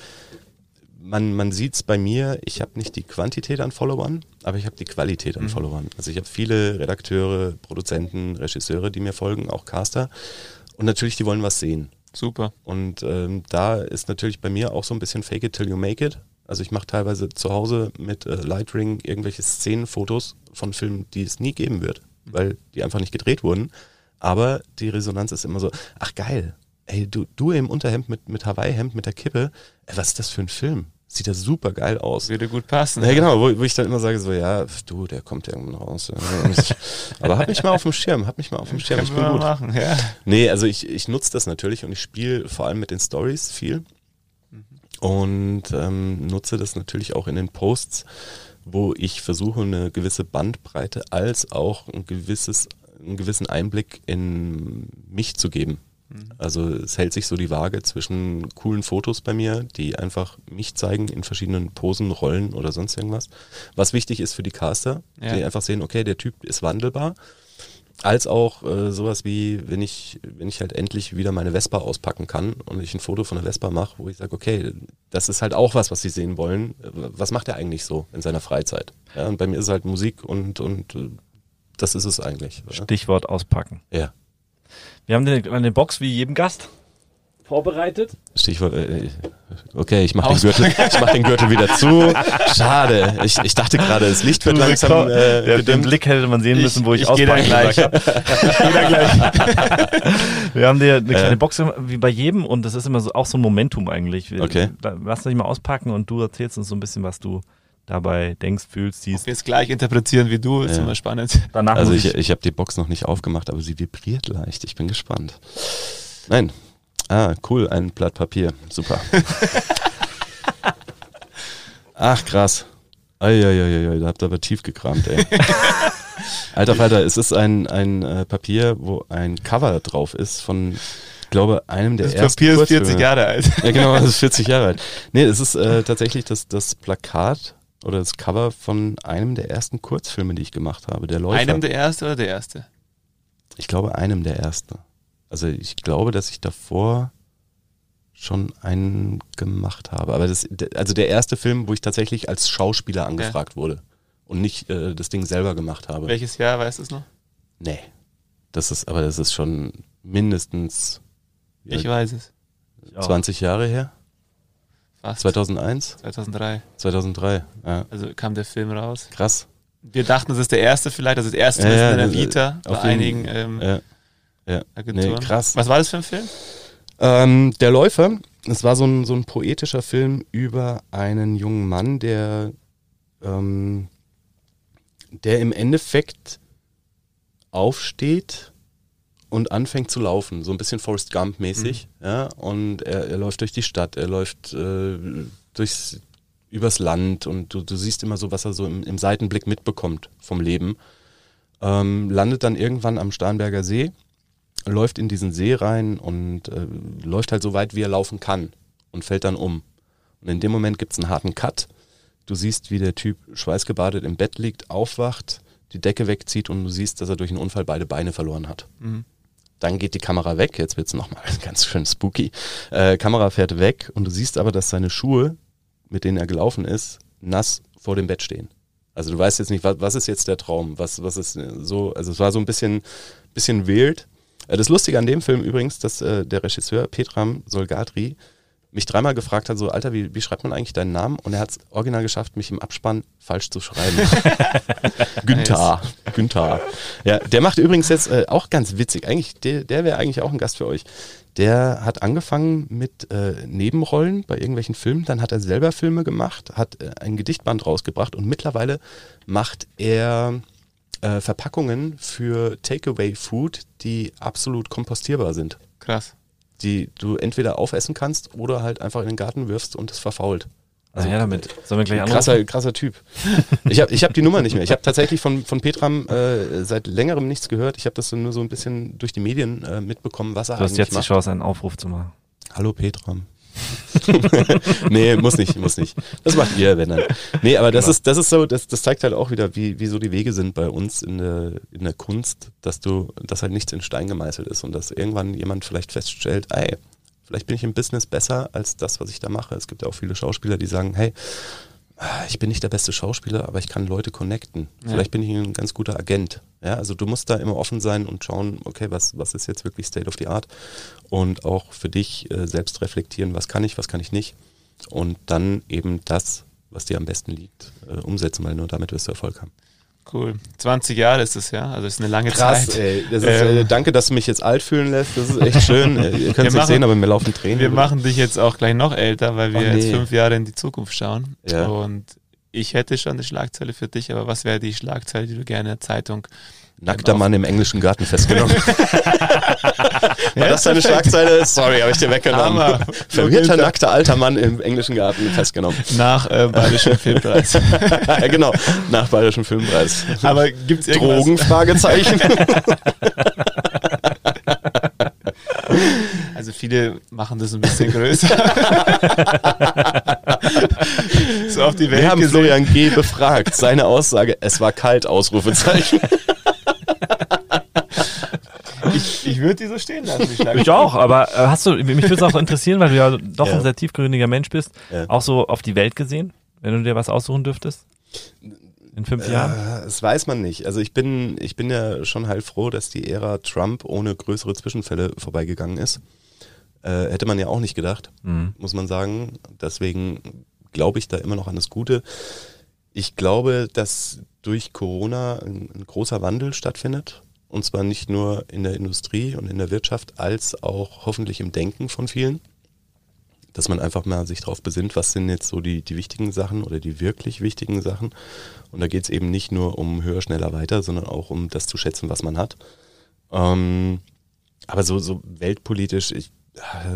man, man sieht es bei mir, ich habe nicht die Quantität an Followern, aber ich habe die Qualität an mhm. Followern. Also ich habe viele Redakteure, Produzenten, Regisseure, die mir folgen, auch Caster. Und natürlich, die wollen was sehen. Super. Und ähm, da ist natürlich bei mir auch so ein bisschen Fake it till you make it. Also ich mache teilweise zu Hause mit äh, Lightring irgendwelche Szenenfotos von Filmen, die es nie geben wird, weil die einfach nicht gedreht wurden. Aber die Resonanz ist immer so, ach geil, ey, du, du im Unterhemd mit, mit Hawaii-Hemd mit der Kippe, ey, was ist das für ein Film? Sieht ja super geil aus. Würde gut passen. Ja, genau, wo, wo, ich dann immer sage, so, ja, du, der kommt irgendwann raus. [laughs] Aber hab mich mal auf dem Schirm, hab mich mal auf dem Schirm. ich bin gut. Machen, ja. Nee, also ich, ich nutze das natürlich und ich spiele vor allem mit den Stories viel. Und ähm, nutze das natürlich auch in den Posts, wo ich versuche, eine gewisse Bandbreite als auch ein gewisses, einen gewissen Einblick in mich zu geben. Mhm. Also es hält sich so die Waage zwischen coolen Fotos bei mir, die einfach mich zeigen in verschiedenen Posen, Rollen oder sonst irgendwas. Was wichtig ist für die Caster, ja. die einfach sehen, okay, der Typ ist wandelbar. Als auch äh, sowas wie, wenn ich, wenn ich halt endlich wieder meine Vespa auspacken kann und ich ein Foto von der Vespa mache, wo ich sage, okay, das ist halt auch was, was sie sehen wollen. Was macht er eigentlich so in seiner Freizeit? Ja, und bei mir ist es halt Musik und, und äh, das ist es eigentlich. Stichwort auspacken. Ja. Wir haben eine, eine Box wie jedem Gast vorbereitet. Stichwort, äh, okay, ich mache den, Gürtel, mach den Gürtel wieder zu. Schade. Ich, ich dachte gerade, das Licht wird langsam äh, Der, Den Blick hätte man sehen müssen, wo ich, ich, ich auspacken gleich. gleich. [laughs] Wir haben dir eine kleine äh. Box wie bei jedem und das ist immer so auch so ein Momentum eigentlich. Okay. lass dich mal auspacken und du erzählst uns so ein bisschen, was du dabei denkst, fühlst, siehst. Ob wir es gleich interpretieren wie du, ist Ja. immer spannend. Danach Also ich, ich habe die Box noch nicht aufgemacht, aber sie vibriert leicht. Ich bin gespannt. Nein. Ah, cool, ein Blatt Papier. Super. [laughs] Ach, krass. Eieieiei, da habt ihr aber tief gekramt, ey. [laughs] Alter Falter, es ist ein, ein äh, Papier, wo ein Cover drauf ist von, ich glaube, einem der Das ersten Papier ist Kurzfilme. 40 Jahre alt. Ja, genau, das ist 40 Jahre alt. Nee, es ist äh, tatsächlich das, das Plakat oder das Cover von einem der ersten Kurzfilme, die ich gemacht habe, der Läufer. Einem der erste oder der erste? Ich glaube, einem der ersten. Also ich glaube, dass ich davor schon einen gemacht habe. Aber das, also der erste Film, wo ich tatsächlich als Schauspieler angefragt wurde und nicht äh, das Ding selber gemacht habe. Welches Jahr, weißt du es noch? Nee. Das ist, aber das ist schon mindestens Ich ja, weiß es. auch. 20 Jahre her. Fast. 2001, 2003. 2003. Ja, Also kam der Film raus. krass. Wir dachten, das ist der erste vielleicht, also das erste Ja, ist ja, in der das- Vita auf bei einigen ähm, Ja, ja. Agenturen. Nee, krass. Was war das für ein Film? Ähm, der Läufer, es war so ein, so ein poetischer Film über einen jungen Mann, der, ähm, der im Endeffekt aufsteht und anfängt zu laufen, so ein bisschen Forrest Gump mäßig, ja, und er, er läuft durch die Stadt, er läuft äh, durchs, übers Land und du, du siehst immer so, was er so im, im Seitenblick mitbekommt vom Leben. Ähm, landet dann irgendwann am Starnberger See läuft in diesen See rein und äh, läuft halt so weit, wie er laufen kann und fällt dann um. Und in dem Moment gibt es einen harten Cut. Du siehst, wie der Typ schweißgebadet im Bett liegt, aufwacht, die Decke wegzieht und du siehst, dass er durch einen Unfall beide Beine verloren hat. Mhm. Dann geht die Kamera weg, jetzt wird's nochmal [laughs] ganz schön spooky. Äh, Kamera fährt weg und du siehst aber, dass seine Schuhe, mit denen er gelaufen ist, nass vor dem Bett stehen. Also du weißt jetzt nicht, was, was ist jetzt der Traum, was, was ist äh, so, also es war so ein bisschen, bisschen wild. Äh, Das Lustige an dem Film übrigens, dass äh, der Regisseur Petram Solgatri mich dreimal gefragt hat, so, Alter, wie, wie schreibt man eigentlich deinen Namen? Und er hat es original geschafft, mich im Abspann falsch zu schreiben. [laughs] Günther. Günther. Ja, der macht übrigens jetzt äh, auch ganz witzig. Eigentlich, der, der wäre eigentlich auch ein Gast für euch. Der hat angefangen mit äh, Nebenrollen bei irgendwelchen Filmen, dann hat er selber Filme gemacht, hat äh, ein Gedichtband rausgebracht und mittlerweile macht er äh, Verpackungen für Takeaway-Food, die absolut kompostierbar sind. Krass. Die du entweder aufessen kannst oder halt einfach in den Garten wirfst und es verfault. Also ja, damit. Sollen wir gleich anrufen? Krasser, krasser Typ. [laughs] Ich habe ich hab die Nummer nicht mehr. Ich habe tatsächlich von, von Petram äh, seit längerem nichts gehört. Ich habe das nur so ein bisschen durch die Medien äh, mitbekommen, was er Du hast eigentlich jetzt die macht. Chance, einen Aufruf zu machen. Hallo Petram. [laughs] nee, muss nicht, muss nicht. Das macht ihr, wenn dann. Nee, aber das Genau. ist, das ist so, das, das zeigt halt auch wieder, wie, wie so die Wege sind bei uns in der, in der Kunst, dass du, dass halt nichts in Stein gemeißelt ist und dass irgendwann jemand vielleicht feststellt, ey, vielleicht bin ich im Business besser als das, was ich da mache. Es gibt ja auch viele Schauspieler, die sagen, hey, ich bin nicht der beste Schauspieler, aber ich kann Leute connecten. Ja. Vielleicht bin ich ein ganz guter Agent. Ja, also du musst da immer offen sein und schauen, okay, was, was ist jetzt wirklich State of the Art? Und auch für dich äh, selbst reflektieren, was kann ich, was kann ich nicht. Und dann eben das, was dir am besten liegt, äh, umsetzen, weil nur damit wirst du Erfolg haben. Cool. 20 Jahre ist es, ja. Also ist eine lange Zeit. ey. Das ist, Ähm. äh, danke, dass du mich jetzt alt fühlen lässt. Das ist echt schön. Ihr könnt es nicht sehen, aber mir laufen Tränen. Wir machen dich jetzt auch gleich noch älter, weil wir Ach, nee. jetzt fünf Jahre in die Zukunft schauen. Ja. Und ich hätte schon eine Schlagzeile für dich, aber was wäre die Schlagzeile, die du gerne in der Zeitung Nackter Mann im englischen Garten festgenommen. [laughs] War das deine Schlagzeile? Sorry, habe ich dir weggenommen. Hammer. Verwirrter, nackter alter Mann im englischen Garten festgenommen. nach äh, Bayerischen Filmpreis? [laughs] genau, nach Bayerischen Filmpreis. aber gibt es irgendwas? Drogen? Fragezeichen. [laughs] Also viele machen das ein bisschen größer. so auf die Welt Wir haben gesehen. Florian G. befragt. Seine Aussage, es war kalt, Ausrufezeichen. Ich, würde die so stehen lassen, die. Ich auch, aber äh, hast du, mich würde es auch interessieren, weil du ja doch Ja. ein sehr tiefgründiger Mensch bist, Ja. auch so auf die Welt gesehen, wenn du dir was aussuchen dürftest? In fünf Jahren? Äh, das weiß man nicht. Also ich bin, ich bin ja schon heilfroh, dass die Ära Trump ohne größere Zwischenfälle vorbeigegangen ist. Äh, hätte man ja auch nicht gedacht, Mhm. muss man sagen. Deswegen glaube ich da immer noch an das Gute. Ich glaube, dass durch Corona ein, ein großer Wandel stattfindet. Und zwar nicht nur in der Industrie und in der Wirtschaft, als auch hoffentlich im Denken von vielen. dass man einfach mal sich darauf besinnt, was sind jetzt so die, die wichtigen Sachen oder die wirklich wichtigen Sachen. Und da geht es eben nicht nur um höher, schneller, weiter, sondern auch um das zu schätzen, was man hat. Ähm, aber so, so weltpolitisch, ich,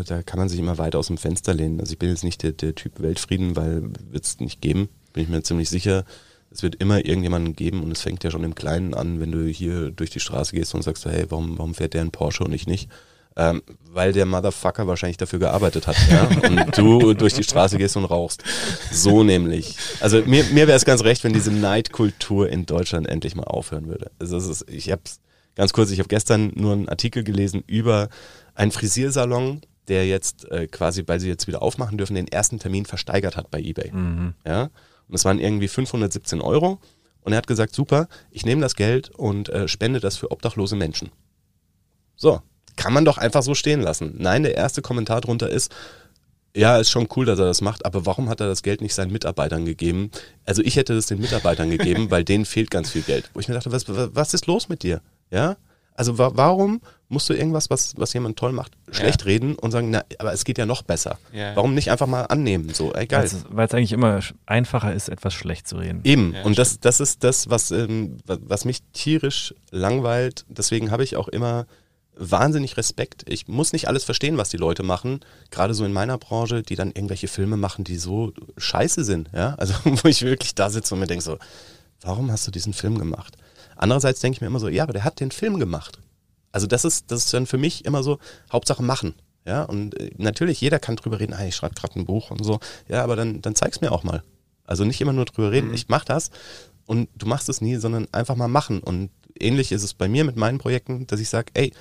da kann man sich immer weiter aus dem Fenster lehnen. Also ich bin jetzt nicht der, der Typ Weltfrieden, weil wird es nicht geben, bin ich mir ziemlich sicher. Es wird immer irgendjemanden geben und es fängt ja schon im Kleinen an, wenn du hier durch die Straße gehst und sagst, hey, warum, warum fährt der ein Porsche und ich nicht? Ähm, weil der Motherfucker wahrscheinlich dafür gearbeitet hat. Ja? [laughs] Und du durch die Straße gehst und rauchst. So nämlich. Also mir, mir wäre es ganz recht, wenn diese Neidkultur in Deutschland endlich mal aufhören würde. Also ist, ich habe ganz kurz, ich habe gestern nur einen Artikel gelesen über einen Frisiersalon, der jetzt äh, quasi, weil sie jetzt wieder aufmachen dürfen, den ersten Termin versteigert hat bei eBay. Mhm. Ja? Und es waren irgendwie 517 Euro. Und er hat gesagt, super, ich nehme das Geld und äh, spende das für obdachlose Menschen. So, kann man doch einfach so stehen lassen. Nein, der erste Kommentar drunter ist, ja, ist schon cool, dass er das macht, aber warum hat er das Geld nicht seinen Mitarbeitern gegeben? Also ich hätte es den Mitarbeitern gegeben, [laughs] weil denen fehlt ganz viel Geld. Wo ich mir dachte, was, was ist los mit dir? Ja? Also wa warum musst du irgendwas, was, was jemand toll macht, schlecht ja. reden und sagen, na, aber es geht ja noch besser. Ja. Warum nicht einfach mal annehmen? So, egal. Weil es eigentlich immer einfacher ist, etwas schlecht zu reden. Eben. Ja, und das, das ist das, was, ähm, was mich tierisch langweilt. Deswegen habe ich auch immer wahnsinnig Respekt. Ich muss nicht alles verstehen, was die Leute machen, gerade so in meiner Branche, die dann irgendwelche Filme machen, die so scheiße sind, ja? Also [laughs] wo ich wirklich da sitze und mir denke so, warum hast du diesen Film gemacht? Andererseits denke ich mir immer so, ja, aber der hat den Film gemacht. Also das ist, das ist dann für mich immer so, Hauptsache machen. Ja, und äh, natürlich, jeder kann drüber reden, ah, ich schreibe gerade ein Buch und so. Ja, aber dann, dann zeig's mir auch mal. Also nicht immer nur drüber reden, mhm. ich mach das und du machst es nie, sondern einfach mal machen. Und ähnlich ist es bei mir mit meinen Projekten, dass ich sage, ey,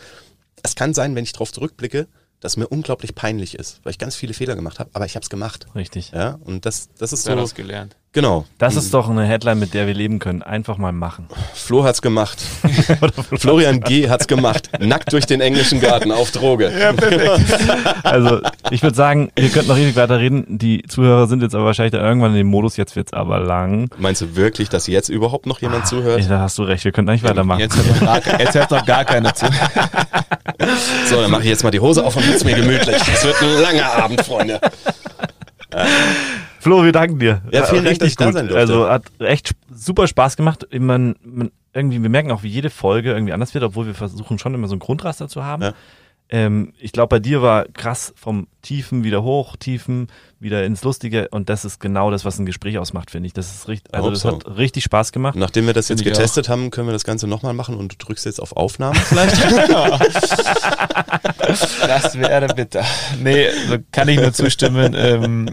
es kann sein, wenn ich darauf zurückblicke, dass mir unglaublich peinlich ist, weil ich ganz viele Fehler gemacht habe, aber ich habe es gemacht. Richtig. Ja, und das, das ist so. gelernt. Genau. Das ist doch eine Headline, mit der wir leben können. Einfach mal machen. Flo hat's gemacht. [laughs] Florian G. hat's gemacht. Nackt durch den englischen Garten auf Droge. Ja, perfekt. [laughs] Also, ich würde sagen, wir könnten noch ewig weiter reden. Die Zuhörer sind jetzt aber wahrscheinlich irgendwann in dem Modus, jetzt wird's aber lang. Meinst du wirklich, dass jetzt überhaupt noch jemand ah, zuhört? Da hast du recht, wir können eigentlich weitermachen. Jetzt hört, noch gar, jetzt hört noch gar keiner zu. [laughs] so, dann mache ich jetzt mal die Hose auf und wird's mir gemütlich. Es wird ein langer Abend, Freunde. Flo, wir danken dir. Ja, vielen Dank, dass ich da sein durfte. Also hat echt super Spaß gemacht. Man, man, irgendwie, wir merken auch, wie jede Folge irgendwie anders wird, obwohl wir versuchen schon immer so ein Grundraster zu haben. Ja. Ähm, ich glaube, bei dir war krass vom Tiefen wieder hoch, Tiefen wieder ins Lustige und das ist genau das, was ein Gespräch ausmacht, finde ich. Das ist richtig, also das so. hat richtig Spaß gemacht. Nachdem wir das jetzt getestet haben, können wir das Ganze nochmal machen und du drückst jetzt auf Aufnahme [laughs] vielleicht. das wäre bitter. Nee, also kann ich nur zustimmen. Ähm,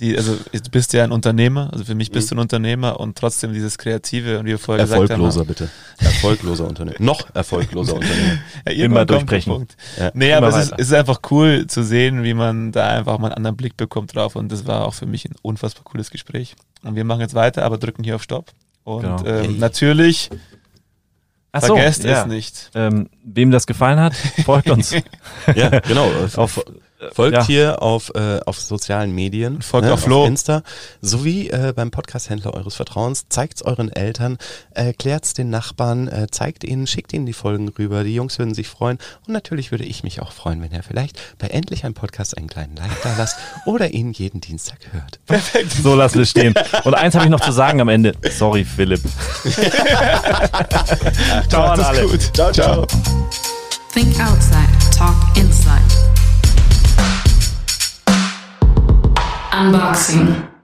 die, also du bist ja ein Unternehmer, also für mich bist mhm. du ein Unternehmer und trotzdem dieses Kreative und wie wir vorher Erfolgloser gesagt haben. bitte. Erfolgloser [laughs] Unternehmer. Noch erfolgloser [laughs] Unternehmer. ja, immer durchbrechen. Ja, nee, aber es ist, es ist, einfach cool zu sehen, wie man da einfach mal einen anderen Blick bekommt drauf und das war auch für mich ein unfassbar cooles Gespräch. Und wir machen jetzt weiter, aber drücken hier auf Stopp. Und genau. ähm, hey. natürlich Ach Vergesst so, ja. es nicht. Ähm, wem das gefallen hat, folgt uns. [laughs] ja, genau. Auf, Folgt ja. hier auf, äh, auf sozialen Medien. Folgt ne, auf Flo. Auf Insta. Sowie äh, beim Podcast-Händler eures Vertrauens. Zeigt's euren Eltern, erklärt's den Nachbarn, äh, zeigt ihnen, schickt ihnen die Folgen rüber. Die Jungs würden sich freuen. Und natürlich würde ich mich auch freuen, wenn ihr vielleicht bei Endlich ein Podcast einen kleinen Like da lasst oder ihn jeden Dienstag hört. Perfekt. So lassen wir stehen. Und eins habe ich noch zu sagen am Ende. Sorry, Philipp. [laughs] ciao an alle. Gut. Ciao, ciao. Think outside, talk inside. Unboxing.